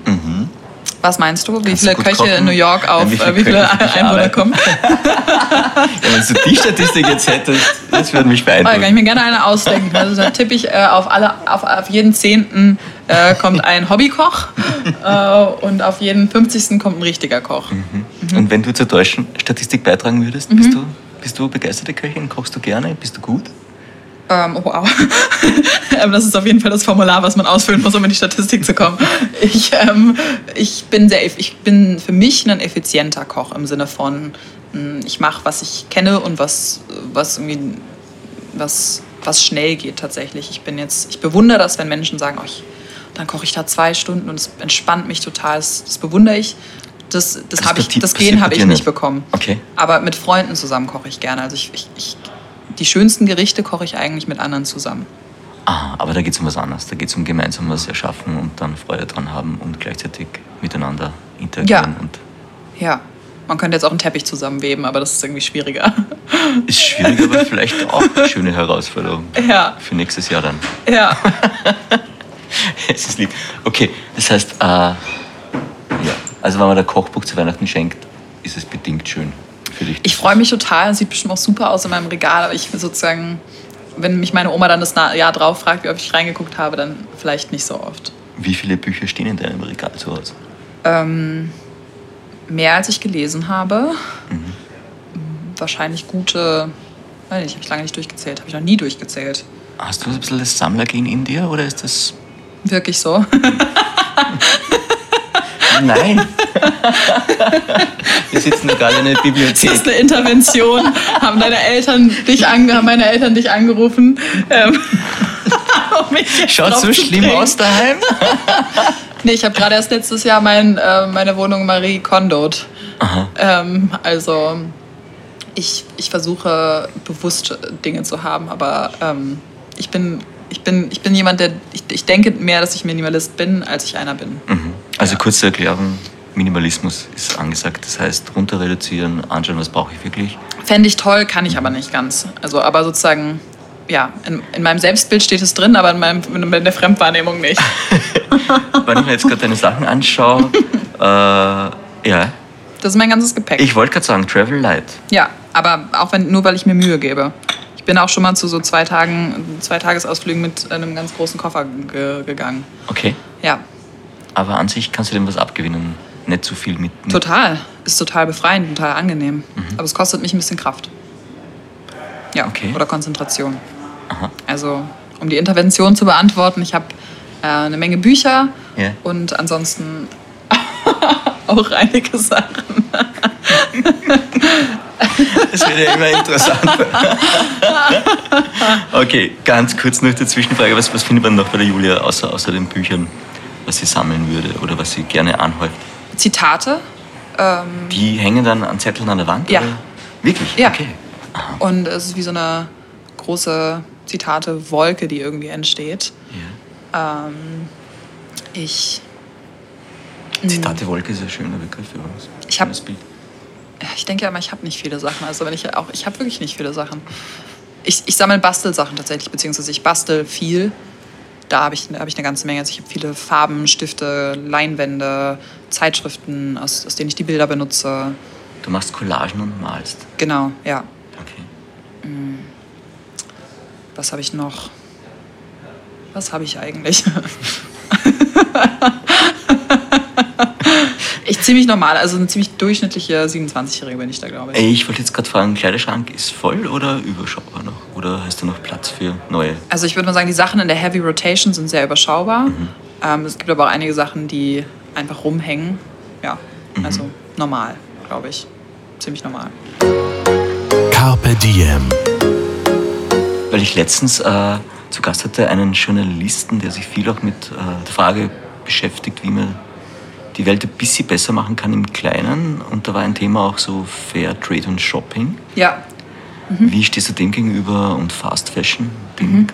Was meinst du? Wie Kannst viele Köche kochen? in New York auf Ja, wie viele wie viele Einwohner kommen? (laughs) Ja, wenn du die Statistik jetzt hättest, das würde mich Oh, da kann ich beeindrucken. mir gerne eine ausdenken. Also da tippe ich äh, auf, alle, auf, auf jeden Zehnten äh, kommt ein Hobbykoch (laughs) äh, und auf jeden 50. kommt ein richtiger Koch. Und wenn du zur deutschen Statistik beitragen würdest, Mhm. bist, du, bist du begeisterte Köchin? Kochst du gerne? Bist du gut? Ähm, oh, wow. (laughs) Ähm, das ist auf jeden Fall das Formular, was man ausfüllen muss, um in die Statistik zu kommen. Ich, ähm, ich, bin, sehr, ich bin für mich ein effizienter Koch im Sinne von, mh, ich mache, was ich kenne und was, was, irgendwie, was, was schnell geht tatsächlich. Ich, bin jetzt, ich bewundere das, wenn Menschen sagen, oh, ich, dann koche ich da zwei Stunden und es entspannt mich total. Das, das bewundere ich. Das, das, Das ich, das Gen habe ich nicht. bekommen. Okay. Aber mit Freunden zusammen koche ich gerne. Also ich, ich, ich, die schönsten Gerichte koche ich eigentlich mit anderen zusammen. Ah, aber da geht es um was anderes. Da geht es um gemeinsam was erschaffen und dann Freude dran haben und gleichzeitig miteinander interagieren. Ja. Und Ja. Man könnte jetzt auch einen Teppich zusammenweben, aber das ist irgendwie schwieriger. (laughs) ist schwierig, aber vielleicht auch eine schöne Herausforderung. (laughs) Ja, Für nächstes Jahr dann. ja. (laughs) Es ist lieb. Okay, das heißt, äh, ja, also wenn man der Kochbuch zu Weihnachten schenkt, ist es bedingt schön für dich. Ich freue mich total. Sieht bestimmt auch super aus in meinem Regal, aber ich sozusagen, wenn mich meine Oma dann das Jahr drauf fragt, wie oft ich reingeguckt habe, dann vielleicht nicht so oft. Wie viele Bücher stehen in deinem Regal zu Hause? Ähm, mehr als ich gelesen habe. Wahrscheinlich gute, weiß nicht, habe ich lange nicht durchgezählt, habe ich noch nie durchgezählt. Hast du ein bisschen das Sammlergehen in dir oder ist das. Wirklich so. (laughs) Nein! Wir sitzen gerade in der Das Bibliothek. ist eine Intervention. haben deine Eltern dich ange haben meine Eltern dich angerufen? Ähm, (laughs) um Schaut so schlimm bringen. aus daheim? Nee, ich habe gerade erst letztes Jahr mein, äh, meine Wohnung Marie Kondot. Ähm, also ich, ich versuche bewusst Dinge zu haben, aber ähm, ich, bin, ich, bin, ich bin jemand, der. Ich, ich denke mehr, dass ich Minimalist bin, als ich einer bin. Mhm. Also kurze Erklärung, Minimalismus ist angesagt. Das heißt, runter reduzieren, anschauen, was brauche ich wirklich. Fände ich toll, kann ich aber nicht ganz. Also, aber sozusagen, ja, in, in meinem Selbstbild steht es drin, aber in, meinem, in der Fremdwahrnehmung nicht. (laughs) Wenn ich mir jetzt gerade deine Sachen anschaue, (laughs) äh, ja, Das ist mein ganzes Gepäck. ich wollte gerade sagen, Travel Light. Ja, aber auch wenn, nur weil ich mir Mühe gebe. Ich bin auch schon mal zu so zwei Tagen, zwei Tagesausflügen mit einem ganz großen Koffer ge gegangen. Okay. Ja, Aber an sich kannst du dem was abgewinnen. Nicht zu viel mit. mit total. Ist total befreiend, total angenehm. Aber es kostet mich ein bisschen Kraft. Ja, Okay. oder Konzentration. Aha. Also, um die Intervention zu beantworten, ich habe äh, eine Menge Bücher Ja. und ansonsten (laughs) auch einige Sachen. Das wird ja immer interessant. (laughs) okay, ganz kurz noch die Zwischenfrage. Was, was findet man noch bei der Julia außer, außer den Büchern, was sie sammeln würde oder was sie gerne anhäuft? Zitate. Ähm, Die hängen dann an Zetteln an der Wand? Ja. Oder? Wirklich? Ja. Okay. Und es ist wie so eine große Zitate-Wolke, die irgendwie entsteht. Ja. Ähm, ich Zitate Wolke ist ein schöner Begriff übrigens. Ich hab- Schönes Bild. ich denke ja immer, ich habe nicht viele Sachen. Also wenn ich auch, ich habe wirklich nicht viele Sachen. Ich, ich sammle Bastelsachen tatsächlich, beziehungsweise ich bastel viel. Da habe ich, hab ich eine ganze Menge. Also ich habe viele Farben, Stifte, Leinwände, Zeitschriften, aus, aus denen ich die Bilder benutze. Du machst Collagen und malst. Genau, ja. Okay. Was habe ich noch? Was habe ich eigentlich? (laughs) ich ziemlich normal, also eine ziemlich durchschnittliche 27-Jährige bin ich da, glaube ich. Ich wollte jetzt gerade fragen, Kleiderschrank ist voll oder überschaubar noch? Oder hast du noch Platz für neue? Also ich würde mal sagen, die Sachen in der Heavy Rotation sind sehr überschaubar. Ähm, es gibt aber auch einige Sachen, die einfach rumhängen. Ja, also normal, glaube ich. Ziemlich normal. Carpe Diem. Weil ich letztens äh, zu Gast hatte einen Journalisten, der sich viel auch mit äh, der Frage beschäftigt, wie man die Welt ein bisschen besser machen kann im Kleinen. Und da war ein Thema auch so Fair Trade und Shopping. Ja, Wie stehst du dem gegenüber und Fast Fashion? Begriffen?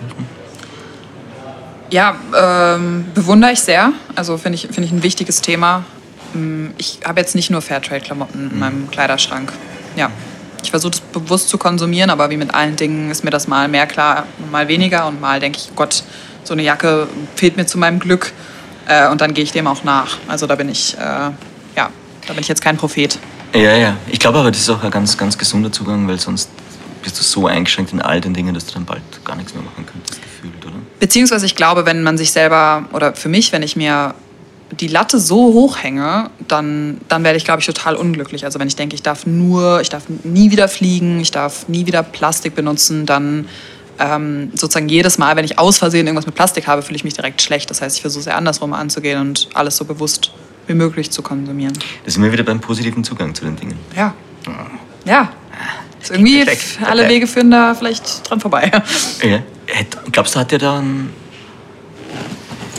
Ja, ähm, bewundere ich sehr. Also finde ich, finde ich ein wichtiges Thema. Mm, Ich habe jetzt nicht nur Fairtrade-Klamotten in meinem Kleiderschrank. Ja. Ich versuche das bewusst zu konsumieren, aber wie mit allen Dingen ist mir das mal mehr klar, mal weniger und mal denke ich, Gott, so eine Jacke fehlt mir zu meinem Glück. Äh, und dann gehe ich dem auch nach. Also da bin ich, äh, ja, da bin ich jetzt kein Prophet. Ja, ja. Ich glaube aber, das ist auch ein ganz, ganz gesunder Zugang, weil sonst bist du so eingeschränkt in all den Dingen, dass du dann bald gar nichts mehr machen könntest, gefühlt, oder? Beziehungsweise ich glaube, wenn man sich selber, oder für mich, wenn ich mir die Latte so hoch hänge, dann, dann werde ich, glaube ich, total unglücklich. Also wenn ich denke, ich darf nur, ich darf nie wieder fliegen, ich darf nie wieder Plastik benutzen, dann ähm, sozusagen jedes Mal, wenn ich aus Versehen irgendwas mit Plastik habe, fühle ich mich direkt schlecht. Das heißt, ich versuche sehr andersrum anzugehen und alles so bewusst wie möglich zu konsumieren. Da sind wir wieder beim positiven Zugang zu den Dingen. Ja. Ja. Ist irgendwie Perfekt. alle Wege führen da vielleicht dran vorbei. Ja. Glaubst du, hat er dann.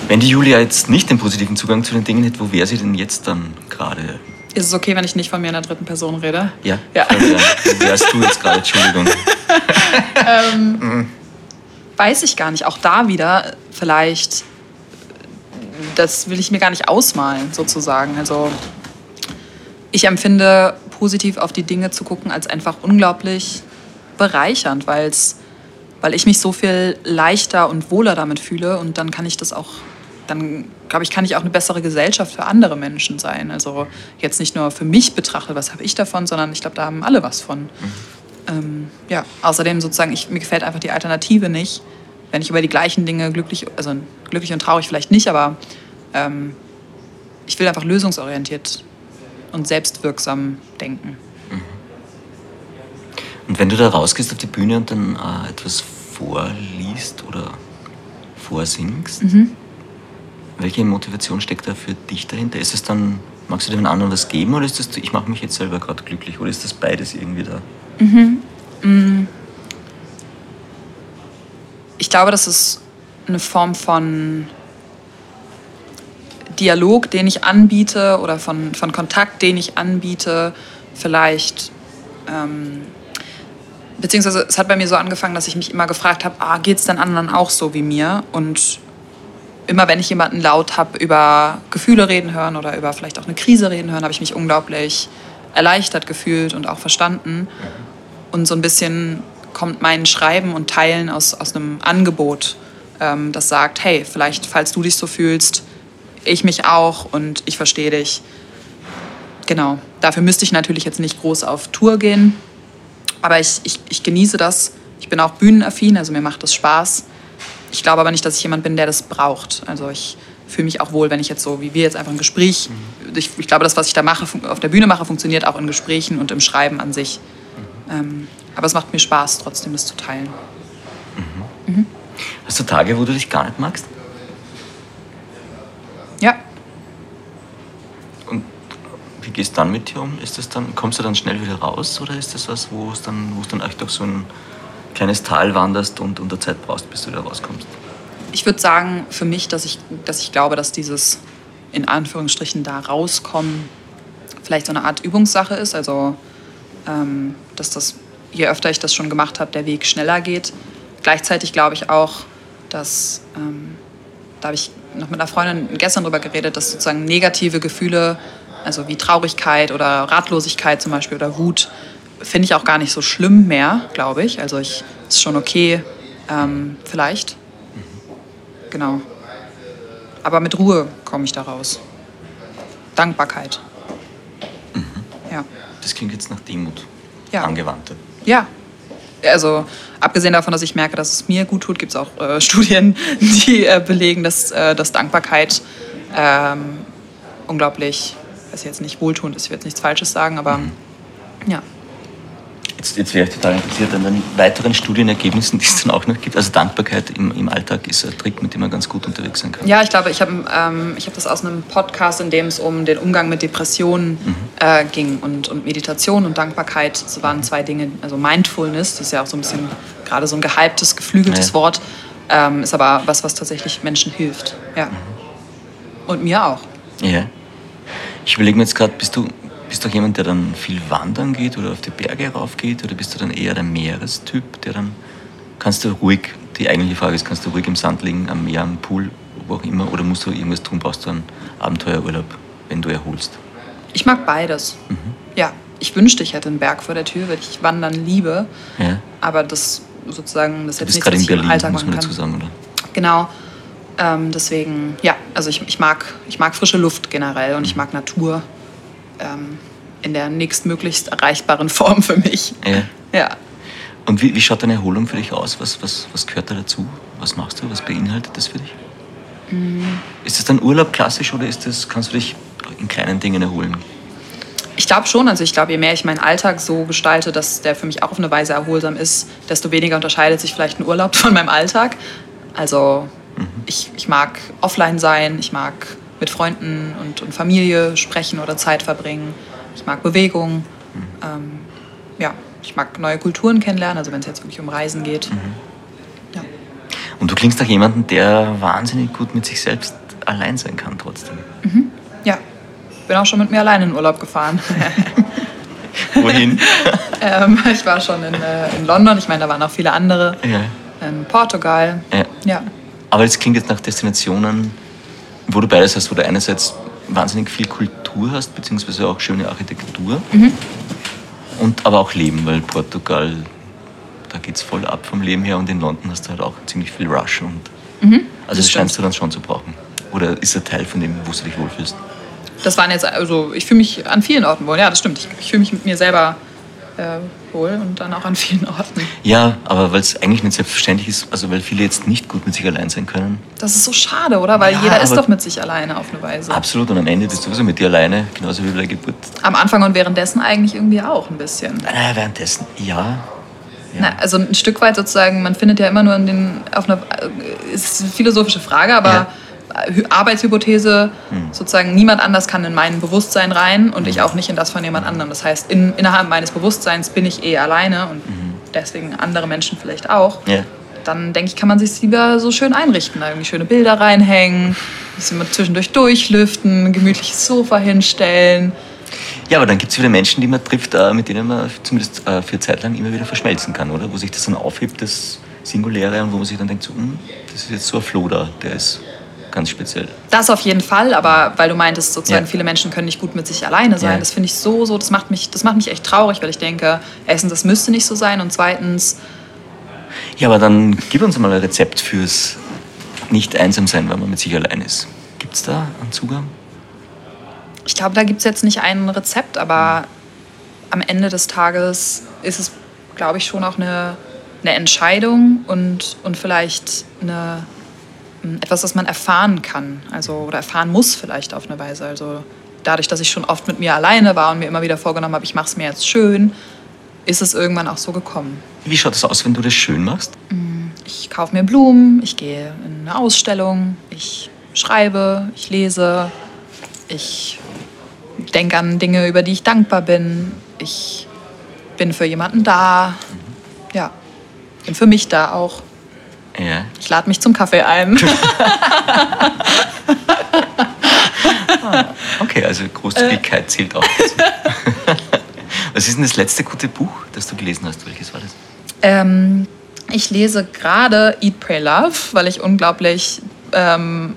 Wenn die Julia jetzt nicht den positiven Zugang zu den Dingen hätte, wo wäre sie denn jetzt dann gerade? Ist es okay, wenn ich nicht von mir in der dritten Person rede? Ja, Ja. Wo wärst du jetzt gerade? Entschuldigung. (laughs) weiß ich gar nicht. Auch da wieder vielleicht, das will ich mir gar nicht ausmalen, sozusagen. Also ich empfinde positiv auf die Dinge zu gucken als einfach unglaublich bereichernd, weil ich mich so viel leichter und wohler damit fühle und dann kann ich das auch, dann glaube ich, kann ich auch eine bessere Gesellschaft für andere Menschen sein. Also jetzt nicht nur für mich betrachtet, was habe ich davon, sondern ich glaube, da haben alle was von. Ähm, ja, außerdem sozusagen, ich, mir gefällt einfach die Alternative nicht, wenn ich über die gleichen Dinge glücklich, also glücklich und traurig vielleicht nicht, aber ähm, ich will einfach lösungsorientiert und selbstwirksam denken. Und wenn du da rausgehst auf die Bühne und dann äh, etwas vorliest oder vorsingst, welche Motivation steckt da für dich dahinter? Ist es dann, magst du dem anderen was geben oder ist das, ich mache mich jetzt selber gerade glücklich oder ist das beides irgendwie da? Ich glaube, das ist eine Form von Dialog, den ich anbiete oder von, von Kontakt, den ich anbiete. Vielleicht, ähm, beziehungsweise es hat bei mir so angefangen, dass ich mich immer gefragt habe, ah, geht es den anderen auch so wie mir? Und immer wenn ich jemanden laut habe über Gefühle reden hören oder über vielleicht auch eine Krise reden hören, habe ich mich unglaublich erleichtert gefühlt und auch verstanden. Und so ein bisschen kommt mein Schreiben und Teilen aus, aus einem Angebot, ähm, das sagt, hey, vielleicht, falls du dich so fühlst, ich mich auch und ich verstehe dich. Genau. Dafür müsste ich natürlich jetzt nicht groß auf Tour gehen, aber ich, ich, ich genieße das. Ich bin auch bühnenaffin, also mir macht das Spaß. Ich glaube aber nicht, dass ich jemand bin, der das braucht. Also ich fühle mich auch wohl, wenn ich jetzt so, wie wir jetzt einfach ein Gespräch, ich, ich glaube, das, was ich da mache, auf der Bühne mache, funktioniert auch in Gesprächen und im Schreiben an sich. Ähm, aber es macht mir Spaß, trotzdem das zu teilen. Hast du Tage, wo du dich gar nicht magst? Ja, Und wie gehst du dann mit dir um? Ist das dann, kommst du dann schnell wieder raus oder ist das was, wo es dann, wo es dann echt auf so ein kleines Tal wanderst und unter Zeit brauchst, bis du da rauskommst? ich würde sagen, für mich, dass ich, dass ich glaube, dass dieses in Anführungsstrichen da rauskommen vielleicht so eine Art Übungssache ist. Also, ähm, dass das, je öfter ich das schon gemacht habe, der Weg schneller geht. Gleichzeitig glaube ich auch, dass, ähm, da habe ich noch mit einer Freundin gestern drüber geredet, dass sozusagen negative Gefühle Also wie Traurigkeit oder Ratlosigkeit zum Beispiel oder Wut finde ich auch gar nicht so schlimm mehr, glaube ich. Also ich ist schon okay, ähm, vielleicht. Genau. Aber mit Ruhe komme ich da raus. Dankbarkeit. Ja. Das klingt jetzt nach Demut. Ja. Angewandte. Ja. Also abgesehen davon, dass ich merke, dass es mir gut tut, gibt es auch äh, (laughs) Studien, die äh, belegen, dass, äh, dass Dankbarkeit ähm, unglaublich, weiß ich jetzt nicht wohltuend ist, ich will jetzt nichts Falsches sagen, aber ja. Jetzt, jetzt wäre ich total interessiert an den weiteren Studienergebnissen, die es dann auch noch gibt. Also Dankbarkeit im, im Alltag ist ein Trick, mit dem man ganz gut unterwegs sein kann. Ja, ich glaube, ich habe ähm, ich hab das aus einem Podcast, in dem es um den Umgang mit Depressionen äh, ging und, und Meditation und Dankbarkeit. Das waren zwei Dinge. Also Mindfulness, das ist ja auch so ein bisschen gerade so ein gehyptes, geflügeltes Ja. Wort, ähm, ist aber was, was tatsächlich Menschen hilft. Ja. Und mir auch. Ja. Ich überlege mir jetzt gerade, bist du, bist du auch jemand, der dann viel wandern geht oder auf die Berge raufgeht? Oder bist du dann eher der Meerestyp, der dann. Kannst du ruhig, die eigentliche Frage ist, kannst du ruhig im Sand liegen, am Meer, am Pool, wo auch immer? Oder musst du irgendwas tun, brauchst du einen Abenteuerurlaub, wenn du erholst? Ich mag beides. Ja, ich wünschte, ich hätte einen Berg vor der Tür, weil ich Wandern liebe. Ja. Aber das sozusagen, das ist jetzt bist nichts, gerade in Berlin, Alltag muss man dazu sagen, oder? Genau. Ähm, deswegen, ja, also ich, ich, mag, ich mag frische Luft generell und ich mag Natur ähm, in der nächstmöglichst erreichbaren Form für mich. Ja. Ja. Und wie, wie schaut deine Erholung für dich aus? Was, was, was gehört da dazu? Was machst du? Was beinhaltet das für dich? Mm. Ist das dann Urlaub klassisch oder ist das, kannst du dich in kleinen Dingen erholen? Ich glaube schon, also ich glaube, je mehr ich meinen Alltag so gestalte, dass der für mich auch auf eine Weise erholsam ist, desto weniger unterscheidet sich vielleicht ein Urlaub von meinem Alltag. Also ich, ich mag offline sein, ich mag mit Freunden und, und Familie sprechen oder Zeit verbringen, ich mag Bewegung, ähm, ja, ich mag neue Kulturen kennenlernen, also wenn es jetzt wirklich um Reisen geht. Ja. Und du klingst nach jemandem, der wahnsinnig gut mit sich selbst allein sein kann trotzdem. ja, bin auch schon mit mir alleine in Urlaub gefahren. (laughs) Wohin? (laughs) ähm, ich war schon in, äh, in London, ich meine, da waren auch viele andere. ja. In Portugal. ja. Ja. Aber es klingt jetzt nach Destinationen, wo du beides hast, wo du einerseits wahnsinnig viel Kultur hast, beziehungsweise auch schöne Architektur. Und aber auch Leben, weil Portugal, da geht es voll ab vom Leben her und in London hast du halt auch ziemlich viel Rush. Und also das stimmt. scheinst du dann schon zu brauchen. Oder ist er Teil von dem, wo du dich wohlfühlst? Das waren jetzt, also ich fühle mich an vielen Orten wohl. Ja, das stimmt. Ich, ich fühle mich mit mir selber äh, wohl und dann auch an vielen Orten. Ja, aber weil es eigentlich nicht selbstverständlich ist, also weil viele jetzt nicht gut mit sich allein sein können. Das ist so schade, oder? Weil Ja, jeder ist doch mit sich alleine auf eine Weise. Absolut, und am Ende bist du sowieso mit dir alleine, genauso wie bei der Geburt. Am Anfang und währenddessen eigentlich irgendwie auch ein bisschen. Naja, währenddessen, ja. ja. Na, also ein Stück weit sozusagen, man findet ja immer nur in den, auf einer, äh, ist eine philosophische Frage, aber Ja. Hy- Arbeitshypothese, sozusagen niemand anders kann in mein Bewusstsein rein und ich auch nicht in das von jemand anderem. Das heißt, in, innerhalb meines Bewusstseins bin ich eh alleine und deswegen andere Menschen vielleicht auch. ja. Dann denke ich, kann man sich lieber so schön einrichten, da irgendwie schöne Bilder reinhängen, ein zwischendurch durchlüften, ein gemütliches Sofa hinstellen. Ja, aber dann gibt es wieder Menschen, die man trifft, äh, mit denen man zumindest äh, für Zeit lang immer wieder verschmelzen kann, oder? Wo sich das dann aufhebt, das Singuläre, und wo man sich dann denkt, so, hm, das ist jetzt so ein Flow da, der ist ganz speziell. Das auf jeden Fall, aber weil du meintest, sozusagen Ja. viele Menschen können nicht gut mit sich alleine sein. Ja. Das finde ich so, so, das macht, mich, das macht mich echt traurig, weil ich denke, erstens, das müsste nicht so sein und zweitens, Ja, aber dann gib uns mal ein Rezept fürs nicht einsam sein, wenn man mit sich allein ist. Gibt es da einen Zugang? ich glaube, da gibt es jetzt nicht ein Rezept, aber am Ende des Tages ist es, glaube ich, schon auch eine, eine Entscheidung und, und vielleicht eine, etwas, das man erfahren kann. Also, oder erfahren muss vielleicht auf eine Weise. Also dadurch, dass ich schon oft mit mir alleine war und mir immer wieder vorgenommen habe, ich mache es mir jetzt schön, ist es irgendwann auch so gekommen. Wie schaut es aus, wenn du das schön machst? Ich kaufe mir Blumen, ich gehe in eine Ausstellung, ich schreibe, ich lese, ich denke an Dinge, über die ich dankbar bin, ich bin für jemanden da, ja, bin für mich da auch. Ja. Ich lade mich zum Kaffee ein. (laughs) (laughs) Okay, also Großzügigkeit zählt auch dazu. (laughs) Was ist denn das letzte gute Buch, das du gelesen hast? Welches war das? Ähm, ich lese gerade Eat, Pray, Love, weil ich unglaublich ähm,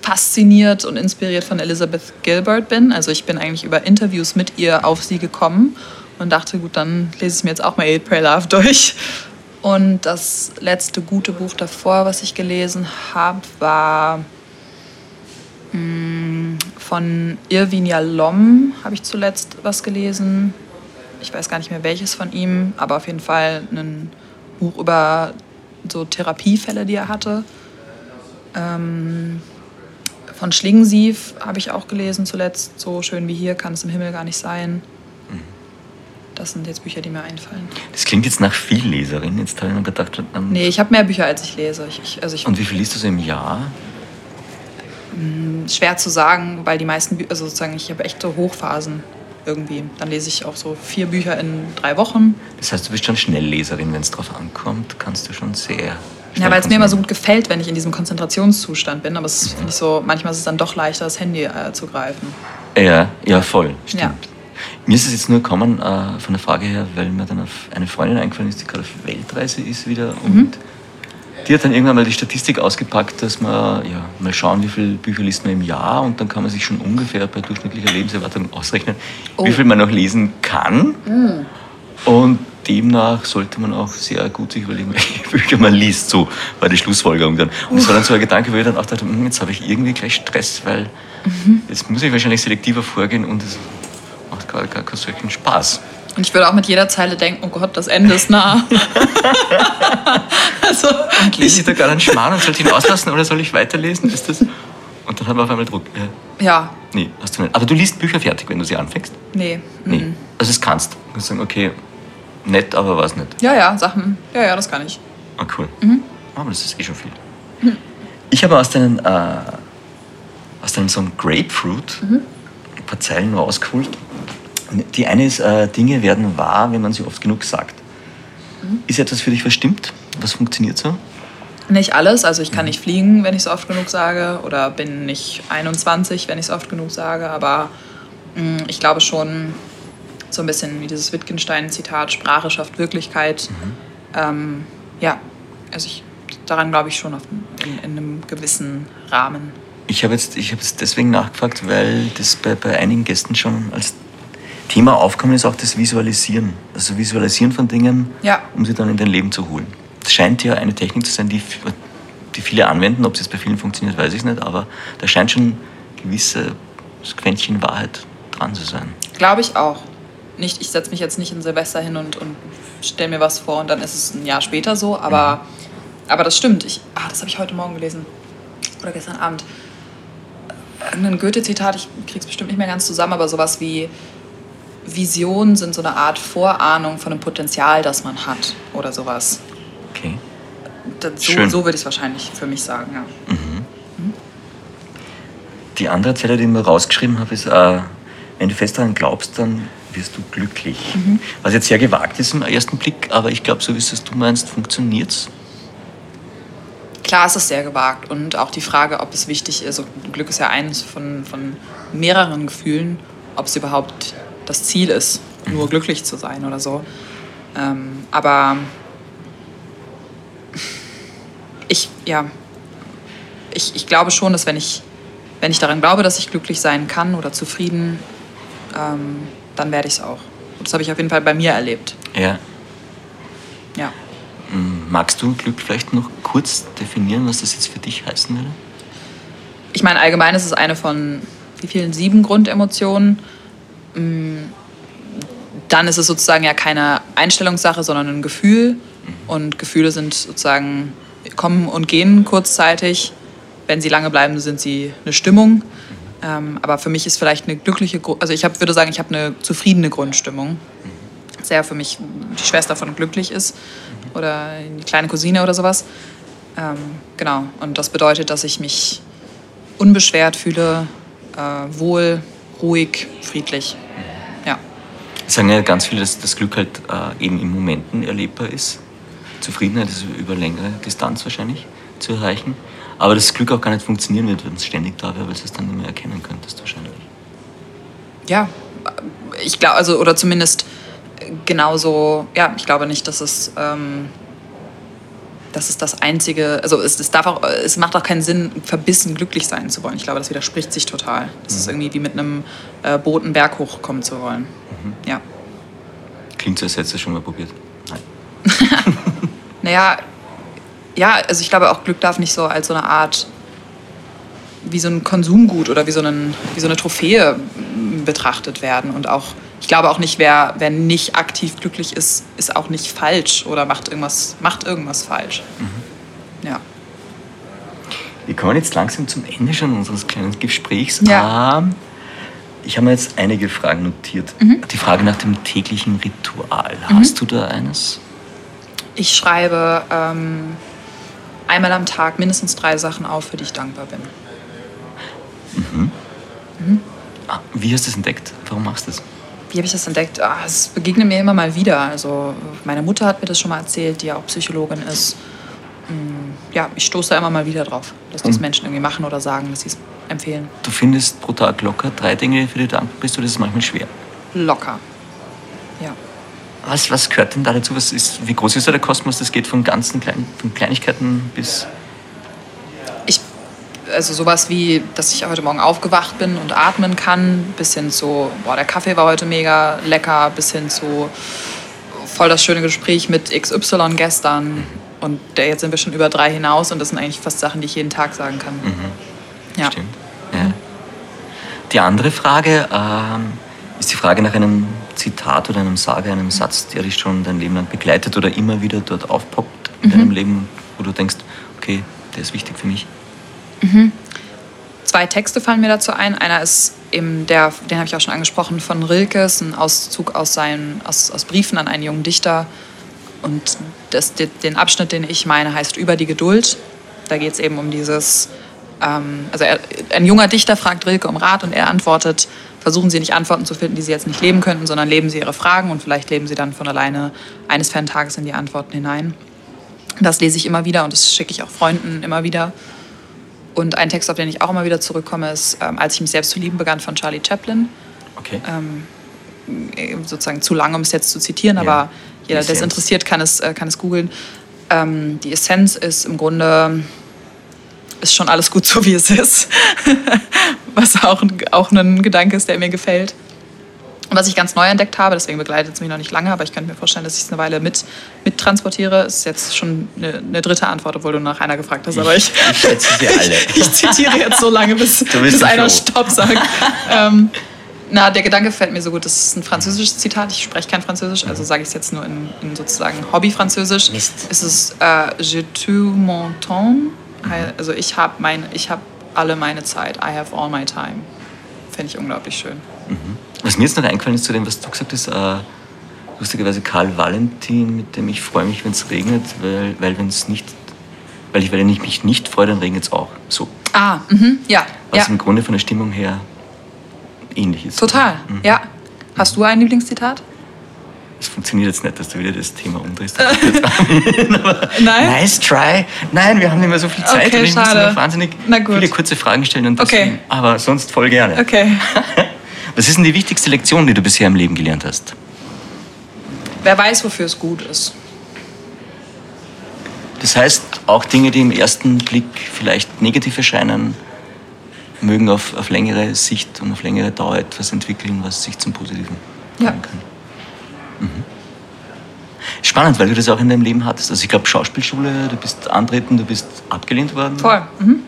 fasziniert und inspiriert von Elizabeth Gilbert bin. Also ich bin eigentlich über Interviews mit ihr auf sie gekommen und dachte, gut, dann lese ich mir jetzt auch mal Eat, Pray, Love durch. Und das letzte gute Buch davor, was ich gelesen habe, war mh, mm, von Irvin Yalom, habe ich zuletzt was gelesen. Ich weiß gar nicht mehr welches von ihm, aber auf jeden Fall ein Buch über so Therapiefälle, die er hatte. Ähm, von Schlingensief habe ich auch gelesen zuletzt. So schön wie hier kann es im Himmel gar nicht sein. Mhm. Das sind jetzt Bücher, die mir einfallen. Das klingt jetzt nach viel Leserin. Jetzt habe ich mir gedacht. Ähm nee, ich habe mehr Bücher, als ich lese. Ich, ich, also ich, Und wie viel liest du so im Jahr? Hm, schwer zu sagen, weil die meisten Bücher, also sozusagen, ich habe echt so Hochphasen irgendwie. Dann lese ich auch so vier Bücher in drei Wochen. Das heißt, du bist schon Schnellleserin, wenn es drauf ankommt, kannst du schon sehr. Ja, weil es mir immer so gut gefällt, wenn ich in diesem Konzentrationszustand bin. Aber es finde ich so, manchmal ist es dann doch leichter, das Handy äh, zu greifen. Ja, ja, voll. Stimmt. Ja. Mir ist es jetzt nur gekommen äh, von der Frage her, weil mir dann auf eine Freundin eingefallen ist, die gerade auf Weltreise ist wieder und mhm die hat dann irgendwann mal die Statistik ausgepackt, dass man ja, mal schauen, wie viele Bücher liest man im Jahr und dann kann man sich schon ungefähr bei durchschnittlicher Lebenserwartung ausrechnen, oh. wie viel man noch lesen kann. Mhm. Und demnach sollte man auch sehr gut sich überlegen, (laughs) welche Bücher man liest. So war die Schlussfolgerung dann. Und es war dann so ein Gedanke, wo ich dann auch dachte, hm, jetzt habe ich irgendwie gleich Stress, weil mhm. jetzt muss ich wahrscheinlich selektiver vorgehen und es macht gerade gar keinen solchen Spaß. Und ich würde auch mit jeder Zeile denken, oh Gott, das Ende ist nah. (laughs) also, und lese ich da gerade einen Schmarrn und soll ich ihn auslassen oder soll ich weiterlesen? Ist das? Und dann haben wir auf einmal Druck. Ja. ja. Nee, hast du nicht. Aber du liest Bücher fertig, wenn du sie anfängst? Nee. Nee. Mhm. Also das kannst. Du kannst sagen, okay, nett, aber was nicht. Ja, ja, Sachen. Ja, ja, das kann ich. Ah, cool. Mhm. Aber das ist eh schon viel. Mhm. Ich habe aus deinen, äh, aus deinem Song Grapefruit mhm. ein paar Zeilen rausgeholt die eine ist, äh, Dinge werden wahr, wenn man sie oft genug sagt. Mhm. Ist etwas für dich, was stimmt? Was funktioniert so? Nicht alles. Also ich kann mhm. nicht fliegen, wenn ich es oft genug sage. Oder bin nicht 21, wenn ich es oft genug sage. Aber mh, mm, ich glaube schon, so ein bisschen wie dieses Wittgenstein-Zitat, Sprache schafft Wirklichkeit. Mhm. Ähm, ja, also ich, daran glaube ich schon auf, in, in, einem gewissen Rahmen. Ich habe jetzt, hab jetzt deswegen nachgefragt, weil das bei, bei einigen Gästen schon als Thema aufkommen ist auch das Visualisieren. Also Visualisieren von Dingen, ja. um sie dann in dein Leben zu holen. Das scheint ja eine Technik zu sein, die, die viele anwenden. Ob es bei vielen funktioniert, weiß ich nicht. Aber da scheint schon ein gewisses Quäntchen Wahrheit dran zu sein. Glaube ich auch. Nicht, ich setze mich jetzt nicht in Silvester hin und, und stelle mir was vor und dann ist es ein Jahr später so. Aber, mhm. aber das stimmt. Ich, ah, das habe ich heute Morgen gelesen. Oder gestern Abend. Ein Goethe-Zitat, ich kriege es bestimmt nicht mehr ganz zusammen, aber sowas wie Visionen sind so eine Art Vorahnung von einem Potenzial, das man hat oder sowas. Okay. Das, so, so würde ich es wahrscheinlich für mich sagen, ja. Mhm. Mhm. Die andere Zelle, die ich mir rausgeschrieben habe, ist, äh, wenn du fest daran glaubst, dann wirst du glücklich. Mhm. Was jetzt sehr gewagt ist im ersten Blick, aber ich glaube, so wie es du meinst, funktioniert es. Klar ist es sehr gewagt und auch die Frage, ob es wichtig ist, also Glück ist ja eines von, von mehreren Gefühlen, ob es überhaupt das Ziel ist, nur glücklich zu sein oder so. Ähm, aber ich, ja, ich, ich glaube schon, dass wenn ich, wenn ich daran glaube, dass ich glücklich sein kann oder zufrieden, ähm, dann werde ich es auch. Und das habe ich auf jeden Fall bei mir erlebt. Ja. Ja. Mm, magst du Glück vielleicht noch kurz definieren, was das jetzt für dich heißen würde? Ich meine, allgemein ist es eine von wie vielen sieben Grundemotionen. Mm, dann ist es sozusagen ja keine Einstellungssache, sondern ein Gefühl. Und Gefühle sind sozusagen kommen und gehen kurzzeitig. Wenn sie lange bleiben, sind sie eine Stimmung. Ähm, aber für mich ist vielleicht eine glückliche, also ich würde sagen, ich habe eine zufriedene Grundstimmung. Sehr für mich die Schwester von glücklich ist oder die kleine Cousine oder sowas. Ähm, genau. Und das bedeutet, dass ich mich unbeschwert fühle, äh, wohl, ruhig, friedlich. Sagen ja ganz viele, dass das Glück halt äh, eben in Momenten erlebbar ist. Zufriedenheit ist über längere Distanz wahrscheinlich zu erreichen. Aber das Glück auch gar nicht funktionieren wird, wenn es ständig da wäre, weil du es dann nicht mehr erkennen könntest wahrscheinlich. Ja, ich glaube, also, oder zumindest genauso, ja, ich glaube nicht, dass es, ähm, das ist das Einzige, also es, es, darf auch, es macht auch keinen Sinn, verbissen glücklich sein zu wollen. Ich glaube, das widerspricht sich total. Das mhm. ist irgendwie wie mit einem äh, Boot einen Berg hochkommen zu wollen. Mhm. Ja. Klingt so, als hättest du schon mal probiert. Nein. (laughs) naja, ja, also ich glaube auch Glück darf nicht so als so eine Art, wie so ein Konsumgut oder wie so, einen, wie so eine Trophäe betrachtet werden. Und auch, ich glaube auch nicht, wer, wer nicht aktiv glücklich ist, ist auch nicht falsch oder macht irgendwas, macht irgendwas falsch. Mhm. Ja. Wir kommen jetzt langsam zum Ende schon unseres kleinen Gesprächs. Ja. Ähm, ich habe mir jetzt einige Fragen notiert. Mhm. Die Frage nach dem täglichen Ritual. Mhm. Hast du da eines? Ich schreibe ähm, einmal am Tag mindestens drei Sachen auf, für die ich dankbar bin. Mhm. Mhm. Ah, wie hast du es entdeckt? Warum machst du es? Wie habe ich das entdeckt? Ah, es begegnet mir immer mal wieder. Also meine Mutter hat mir das schon mal erzählt, die ja auch Psychologin ist. Mm, ja, ich stoße da immer mal wieder drauf, dass das Menschen irgendwie machen oder sagen, dass sie es empfehlen. Du findest pro Tag locker drei Dinge, für die du dankbar bist, oder ist es manchmal schwer? Locker. Ja. Was, was gehört denn da dazu? Was ist, wie groß ist da der Kosmos? Das geht von ganzen kleinen, von Kleinigkeiten bis. Also sowas wie, dass ich heute Morgen aufgewacht bin und atmen kann, bis hin zu, boah, der Kaffee war heute mega lecker, bis hin zu voll das schöne Gespräch mit XY gestern. Und jetzt sind wir schon über drei hinaus und das sind eigentlich fast Sachen, die ich jeden Tag sagen kann. Mhm. Ja. Stimmt. Ja. Die andere Frage ähm, ist die Frage nach einem Zitat oder einem Sage, einem Satz, der dich schon dein Leben lang begleitet oder immer wieder dort aufpoppt in mhm. deinem Leben, wo du denkst, okay, der ist wichtig für mich? Mhm. Zwei Texte fallen mir dazu ein. Einer ist eben der, den habe ich auch schon angesprochen, von Rilke, ist ein Auszug aus, seinen, aus, aus Briefen an einen jungen Dichter. Und das, den Abschnitt, den ich meine, heißt Über die Geduld. Da geht es eben um dieses, ähm, also er, ein junger Dichter fragt Rilke um Rat und er antwortet, versuchen Sie nicht Antworten zu finden, die Sie jetzt nicht leben könnten, sondern leben Sie Ihre Fragen und vielleicht leben Sie dann von alleine eines fernen Tages in die Antworten hinein. Das lese ich immer wieder und das schicke ich auch Freunden immer wieder. Und ein Text, auf den ich auch immer wieder zurückkomme, ist ähm, Als ich mich selbst zu lieben begann von Charlie Chaplin. Okay. Ähm, sozusagen zu lang, um es jetzt zu zitieren, ja. aber jeder, der es interessiert, kann es, äh, kann es googeln. Ähm, die Essenz ist im Grunde, ist schon alles gut so, wie es ist. (laughs) Was auch, auch ein Gedanke ist, der mir gefällt. Was ich ganz neu entdeckt habe, deswegen begleitet es mich noch nicht lange, aber ich könnte mir vorstellen, dass ich es eine Weile mit, mit transportiere, ist jetzt schon eine, eine, dritte Antwort, obwohl du nach einer gefragt hast. Aber ich, ich, sie (laughs) alle. ich zitiere jetzt so lange, bis, bis einer Stopp sagt. ähm, na, der Gedanke fällt mir so gut. Das ist ein französisches Zitat. Ich spreche kein Französisch, also sage ich es jetzt nur in, in sozusagen Hobby-Französisch. Es ist äh, Je tue mon temps. Also ich habe hab alle meine Zeit. I have all my time. Finde ich unglaublich schön. Mhm. Was mir jetzt noch eingefallen ist zu dem, was du gesagt hast, äh, lustigerweise Karl Valentin, mit dem ich freue mich, wenn es regnet, weil, weil wenn es nicht, weil ich, wenn ich mich nicht freue, dann regnet es auch. So. Ah, mhm, ja. Was ja. im Grunde von der Stimmung her ähnlich ist. Total, mhm. ja. Hast du ein Lieblingszitat? Es funktioniert jetzt nicht, dass du wieder das Thema umdrehst. (laughs) Nein? Nice try. Nein, wir haben nicht mehr so viel Zeit okay, und ich schade. muss noch wahnsinnig viele kurze Fragen stellen. Und okay. Aber sonst voll gerne. Okay. (laughs) Was ist denn die wichtigste Lektion, die du bisher im Leben gelernt hast? Wer weiß, wofür es gut ist. Das heißt, auch Dinge, die im ersten Blick vielleicht negativ erscheinen, mögen auf, auf längere Sicht und auf längere Dauer etwas entwickeln, was sich zum Positiven ja. kann. Mhm. Spannend, weil du das auch in deinem Leben hattest. Also ich glaube, Schauspielschule, du bist antreten, du bist abgelehnt worden. Voll. Mhm.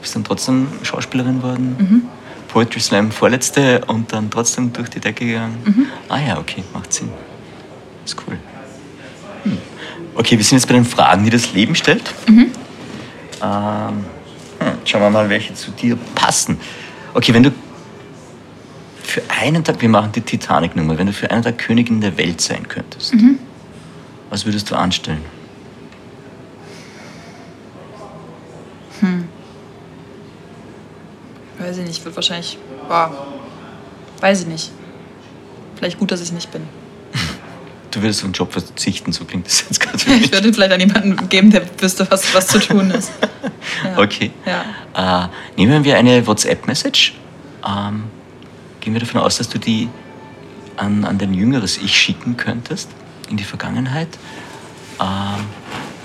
Bist dann trotzdem Schauspielerin worden. Mhm. Poetry Slam vorletzte und dann trotzdem durch die Decke gegangen. Mhm. Ah ja, okay, macht Sinn. Ist cool. Hm. Okay, wir sind jetzt bei den Fragen, die das Leben stellt. Mhm. Ähm, hm, schauen wir mal, welche zu dir passen. Okay, wenn du für einen Tag, wir machen die Titanic-Nummer, wenn du für einen Tag Königin der Welt sein könntest, mhm. was würdest du anstellen? Weiß ich nicht, wird wahrscheinlich. Boah. Weiß ich nicht. Vielleicht gut, dass ich nicht bin. (laughs) Du würdest auf einen Job verzichten, so klingt das jetzt gerade für (laughs) mich. Ich würde vielleicht an jemanden geben, der wüsste, was, was zu tun ist. (laughs) Ja. Okay. Ja. Äh, nehmen wir eine WhatsApp-Message. Ähm, gehen wir davon aus, dass du die an, an dein jüngeres Ich schicken könntest, in die Vergangenheit. Ähm,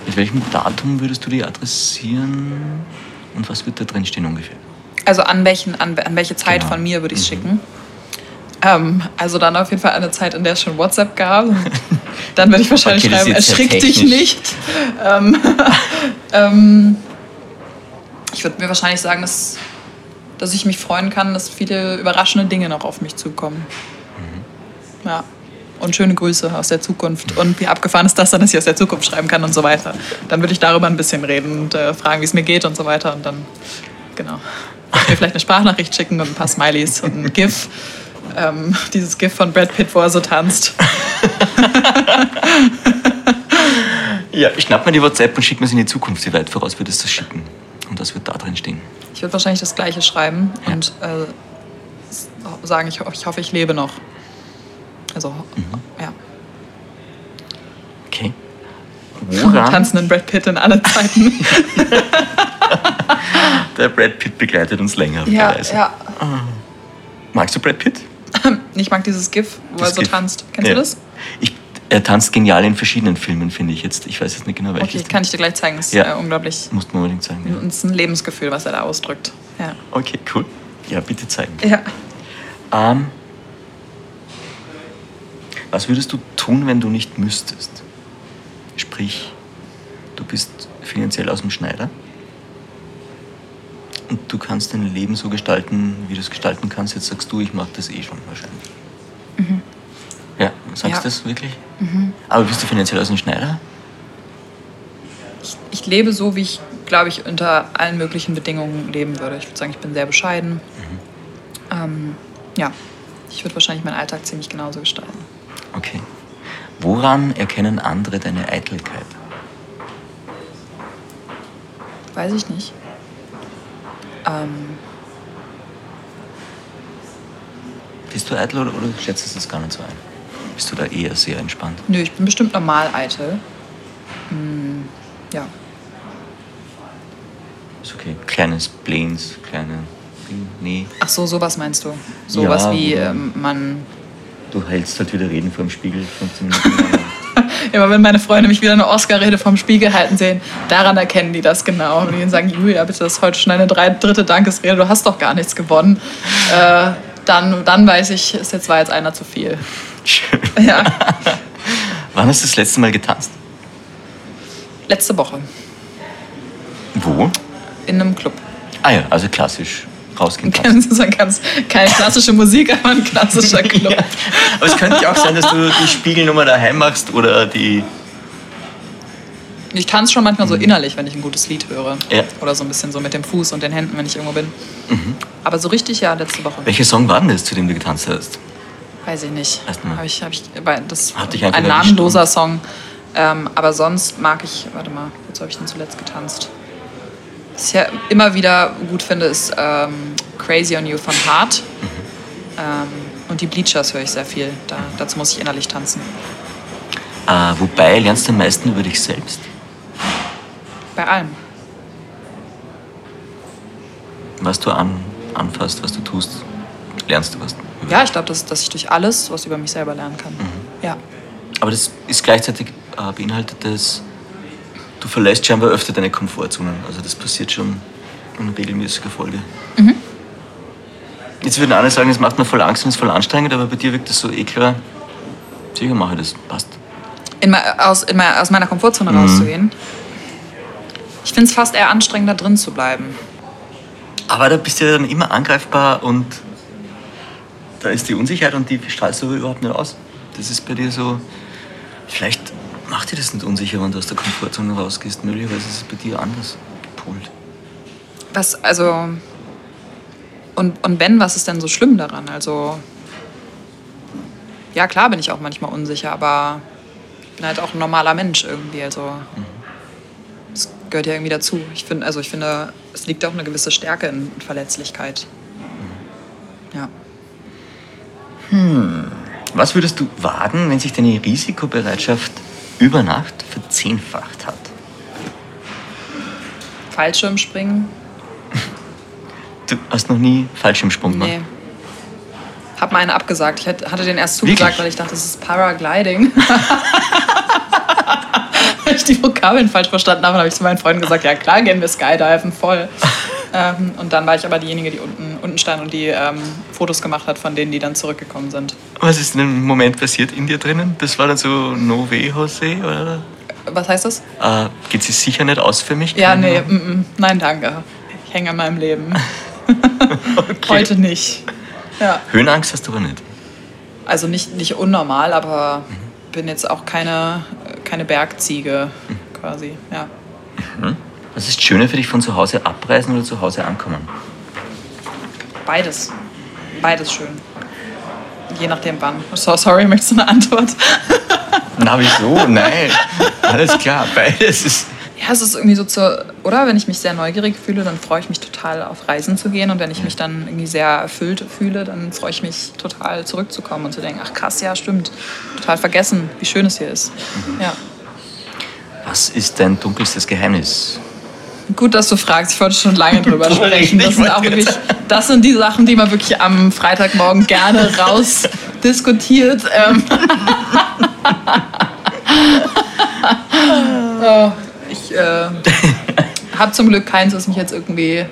Mit welchem Datum würdest du die adressieren und was wird da drin stehen ungefähr? Also an, welchen, an, an welche Zeit Genau. von mir würde ich es Mhm. schicken? Ähm, also dann auf jeden Fall eine Zeit, in der es schon WhatsApp gab. (laughs) Dann würde ich wahrscheinlich Okay, schreiben, erschrick dich nicht. Ähm, (laughs) ähm, ich würde mir wahrscheinlich sagen, dass, dass ich mich freuen kann, dass viele überraschende Dinge noch auf mich zukommen. Mhm. Ja. Und schöne Grüße aus der Zukunft. Und wie abgefahren ist das dann, dass ich aus der Zukunft schreiben kann und so weiter. Dann würde ich darüber ein bisschen reden und äh, fragen, wie es mir geht und so weiter. Und dann, genau. Würde mir vielleicht eine Sprachnachricht schicken und ein paar Smileys und ein GIF. Ähm, dieses GIF von Brad Pitt, wo er so tanzt. (laughs) Ja, ich schnapp mir die WhatsApp und schick mir sie in die Zukunft. Wie weit voraus würdest du das schicken? Und was wird da drin stehen? Ich würde wahrscheinlich das Gleiche schreiben Ja. und äh, sagen, ich, ich hoffe, ich lebe noch. Also, ja. Okay. (laughs) Woran? Tanzenden Brad Pitt in alle Zeiten. (laughs) Der Brad Pitt begleitet uns länger auf der ja, Reise. ja. Magst du Brad Pitt? (laughs) Ich mag dieses GIF, wo Das er so Gift. tanzt. Kennst Ja. du das? Ich, er tanzt genial in verschiedenen Filmen, finde ich jetzt. Ich weiß jetzt nicht genau welches. Okay, kann ich dir gleich zeigen. Ist Ja. äh, unglaublich. Musst du mir unbedingt. Und es ist ein Lebensgefühl, was er da ausdrückt. Ja. Okay, cool. Ja, bitte zeigen. ja. Ähm, was würdest du tun, wenn du nicht müsstest? Sprich, du bist finanziell aus dem Schneider und du kannst dein Leben so gestalten, wie du es gestalten kannst. Jetzt sagst du, ich mache das eh schon wahrscheinlich. Ja, sagst Mhm. Ja. du das wirklich? Aber bist du finanziell aus dem Schneider? Ich, ich lebe so, wie ich, glaube ich, unter allen möglichen Bedingungen leben würde. Ich würde sagen, ich bin sehr bescheiden. Ähm, ja, ich würde wahrscheinlich meinen Alltag ziemlich genauso gestalten. Okay. Woran erkennen andere deine Eitelkeit? Weiß ich nicht. Ähm, Bist du eitel oder, oder schätzt du das gar nicht so ein? Bist du da eher sehr entspannt? nö, ich bin bestimmt normal eitel. Hm, ja. Ist okay. Kleine Spleens, kleine. Nee. Ach so, sowas meinst du? Sowas Ja, wie ähm, man. Du hältst halt wieder Reden vor dem Spiegel. 15 Minuten. Immer wenn meine Freunde mich wieder eine Oscar-Rede vom Spiegel halten sehen, daran erkennen die das genau. Und die sagen, Julia, bitte, das ist heute schon eine dritte Dankesrede, du hast doch gar nichts gewonnen. Äh, dann, dann weiß ich, ist jetzt war jetzt einer zu viel. Schön. (laughs) Ja, Wann hast du das letzte Mal getanzt? letzte Woche Wo? in einem Club. Ah ja, also klassisch. Rausgehen. Sie so ganz keine klassische Musik, aber ein klassischer (laughs) Club. Ja. Aber es könnte ja auch sein, dass du die Spiegelnummer daheim machst oder die. Ich tanze schon manchmal so innerlich, wenn ich ein gutes Lied höre. Mhm. Ja. Mhm. Oder so ein bisschen so mit dem Fuß und den Händen, wenn ich irgendwo bin. Aber so richtig, ja, letzte Woche. Welcher Song war denn das, zu dem du getanzt hast? Weiß ich nicht. Weißt du mal? Hab ich, hab ich, das Hat dich ein namenloser Song. Ähm, aber sonst mag ich, warte mal, wozu habe ich denn zuletzt getanzt? Was ich ja immer wieder gut finde, ist ähm, Crazy on You von Hart. Mhm. Ähm, und die Bleachers höre ich sehr viel. Da, dazu muss ich innerlich tanzen. Ah, wobei lernst du am meisten über dich selbst? Bei allem. Was du an, anfasst, was du tust, lernst du was. Ja, ich glaube, dass, dass ich durch alles was über mich selber lernen kann. Mhm. Ja. Aber das ist gleichzeitig äh, beinhaltet das, du verlässt scheinbar öfter deine Komfortzonen. Also das passiert schon in regelmäßiger Folge. Jetzt würden alle sagen, es macht mir voll Angst und es ist voll anstrengend, aber bei dir wirkt das so eh klar. Sicher mache ich das, passt. in, aus, in, aus meiner Komfortzone Mhm. rauszugehen. Ich finde es fast eher anstrengend, da drin zu bleiben. Aber da bist du ja dann immer angreifbar und da ist die Unsicherheit und die strahlst du überhaupt nicht aus. Das ist bei dir so, vielleicht macht dir das nicht unsicher, wenn du aus der Komfortzone rausgehst. Möglicherweise ist es bei dir anders gepolt. Was, also. Und, und wenn, was ist denn so schlimm daran? Also. Ja, klar bin ich auch manchmal unsicher, aber ich bin halt auch ein normaler Mensch irgendwie. Also. Das gehört ja irgendwie dazu. Ich finde, also ich finde, es liegt auch eine gewisse Stärke in Verletzlichkeit. Ja. Was würdest du wagen, wenn sich deine Risikobereitschaft über Nacht verzehnfacht hat? Fallschirmspringen? Du hast noch nie Fallschirmsprung gemacht? Nee. Hab mal einen abgesagt. Ich hatte den erst zugesagt, Wirklich? weil ich dachte, das ist Paragliding. (laughs) weil ich die Vokabeln falsch verstanden habe, habe ich zu meinen Freunden gesagt, ja klar, gehen wir Skydiven, voll. (laughs) ähm, und dann war ich aber diejenige, die unten, unten stand und die ähm, Fotos gemacht hat von denen, die dann zurückgekommen sind. Was ist in dem Moment passiert in dir drinnen? Das war dann so No way, Jose, oder? Was heißt das? Äh, geht sie sicher nicht aus für mich? Ja, nee, Ahnung. mm, mm, nein, danke. Ich hänge an meinem Leben. (laughs) (laughs) Okay. Heute nicht. Ja. Höhenangst hast du aber nicht. Also nicht, nicht unnormal, aber bin jetzt auch keine, keine Bergziege quasi. Ja. Was ist schöner für dich, von zu Hause abreisen oder zu Hause ankommen? Beides. Beides schön. Je nachdem wann. So, sorry, möchtest du eine Antwort? Na, wieso? Nein. Alles klar, beides ist. Ja, es ist irgendwie so zur, oder? Wenn ich mich sehr neugierig fühle, dann freue ich mich total auf Reisen zu gehen. Und wenn ich mich dann irgendwie sehr erfüllt fühle, dann freue ich mich total zurückzukommen und zu denken, ach krass, ja, stimmt. Total vergessen, wie schön es hier ist. Ja. Was ist dein dunkelstes Geheimnis? Gut, dass du fragst. Ich wollte schon lange (laughs) drüber sprechen. Das sind auch wirklich, das sind die Sachen, die man wirklich am Freitagmorgen gerne (laughs) raus diskutiert. Ähm. (laughs) oh, ich äh, habe zum Glück keins, was mich jetzt irgendwie.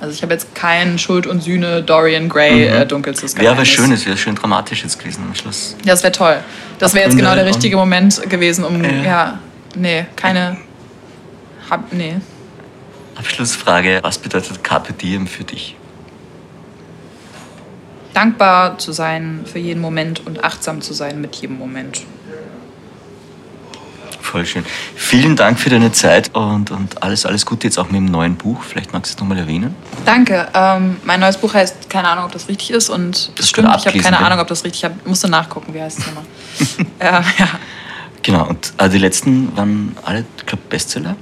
Also ich habe jetzt kein Schuld und Sühne Dorian Gray äh, dunkelstes Wäre aber Geheimnis. schön, es wäre schön dramatisch jetzt gewesen am Schluss. Ja, das wäre toll. Das wäre jetzt genau der richtige Moment gewesen, um. Ja. Ja, nee, keine. Hab, nee. Abschlussfrage: Was bedeutet Carpe Diem für dich? dankbar zu sein für jeden Moment und achtsam zu sein mit jedem Moment. Voll schön. Vielen Dank für deine Zeit und, und alles, alles Gute jetzt auch mit dem neuen Buch. Vielleicht magst du es nochmal erwähnen. Danke. Ähm, mein neues Buch heißt, keine Ahnung, ob das richtig ist und Das stimmt, ich habe keine? Ahnung, ob das richtig ist. Musste nachgucken, wie heißt es nochmal. (laughs) äh, ja. Genau, und äh, die letzten waren alle, ich glaube, Bestseller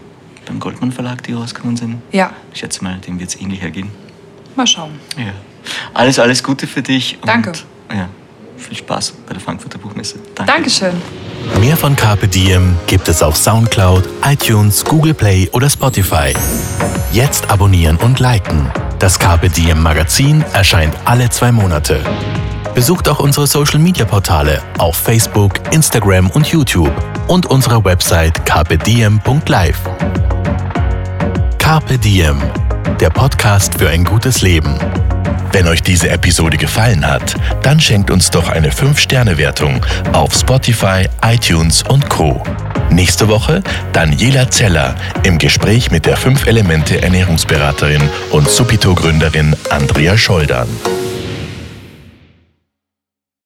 beim Goldmann Verlag, die rausgekommen sind. ja, Ich schätze mal, dem wird es ähnlich ergehen. mal schauen. Ja. Alles, alles Gute für dich. Und, Danke. Ja, viel Spaß bei der Frankfurter Buchmesse. Danke. Dankeschön. Mehr von Carpe Diem gibt es auf Soundcloud, iTunes, Google Play oder Spotify. Jetzt abonnieren und liken. Das Carpe Diem Magazin erscheint alle zwei Monate. Besucht auch unsere Social Media Portale auf Facebook, Instagram und YouTube und unsere Website carpediem.live. Carpe der Podcast für ein gutes Leben. Wenn euch diese Episode gefallen hat, dann schenkt uns doch eine 5-Sterne-Wertung auf Spotify, iTunes und Co. Nächste Woche Daniela Zeller im Gespräch mit der 5-Elemente-Ernährungsberaterin und Supito-Gründerin Andrea Scholdan.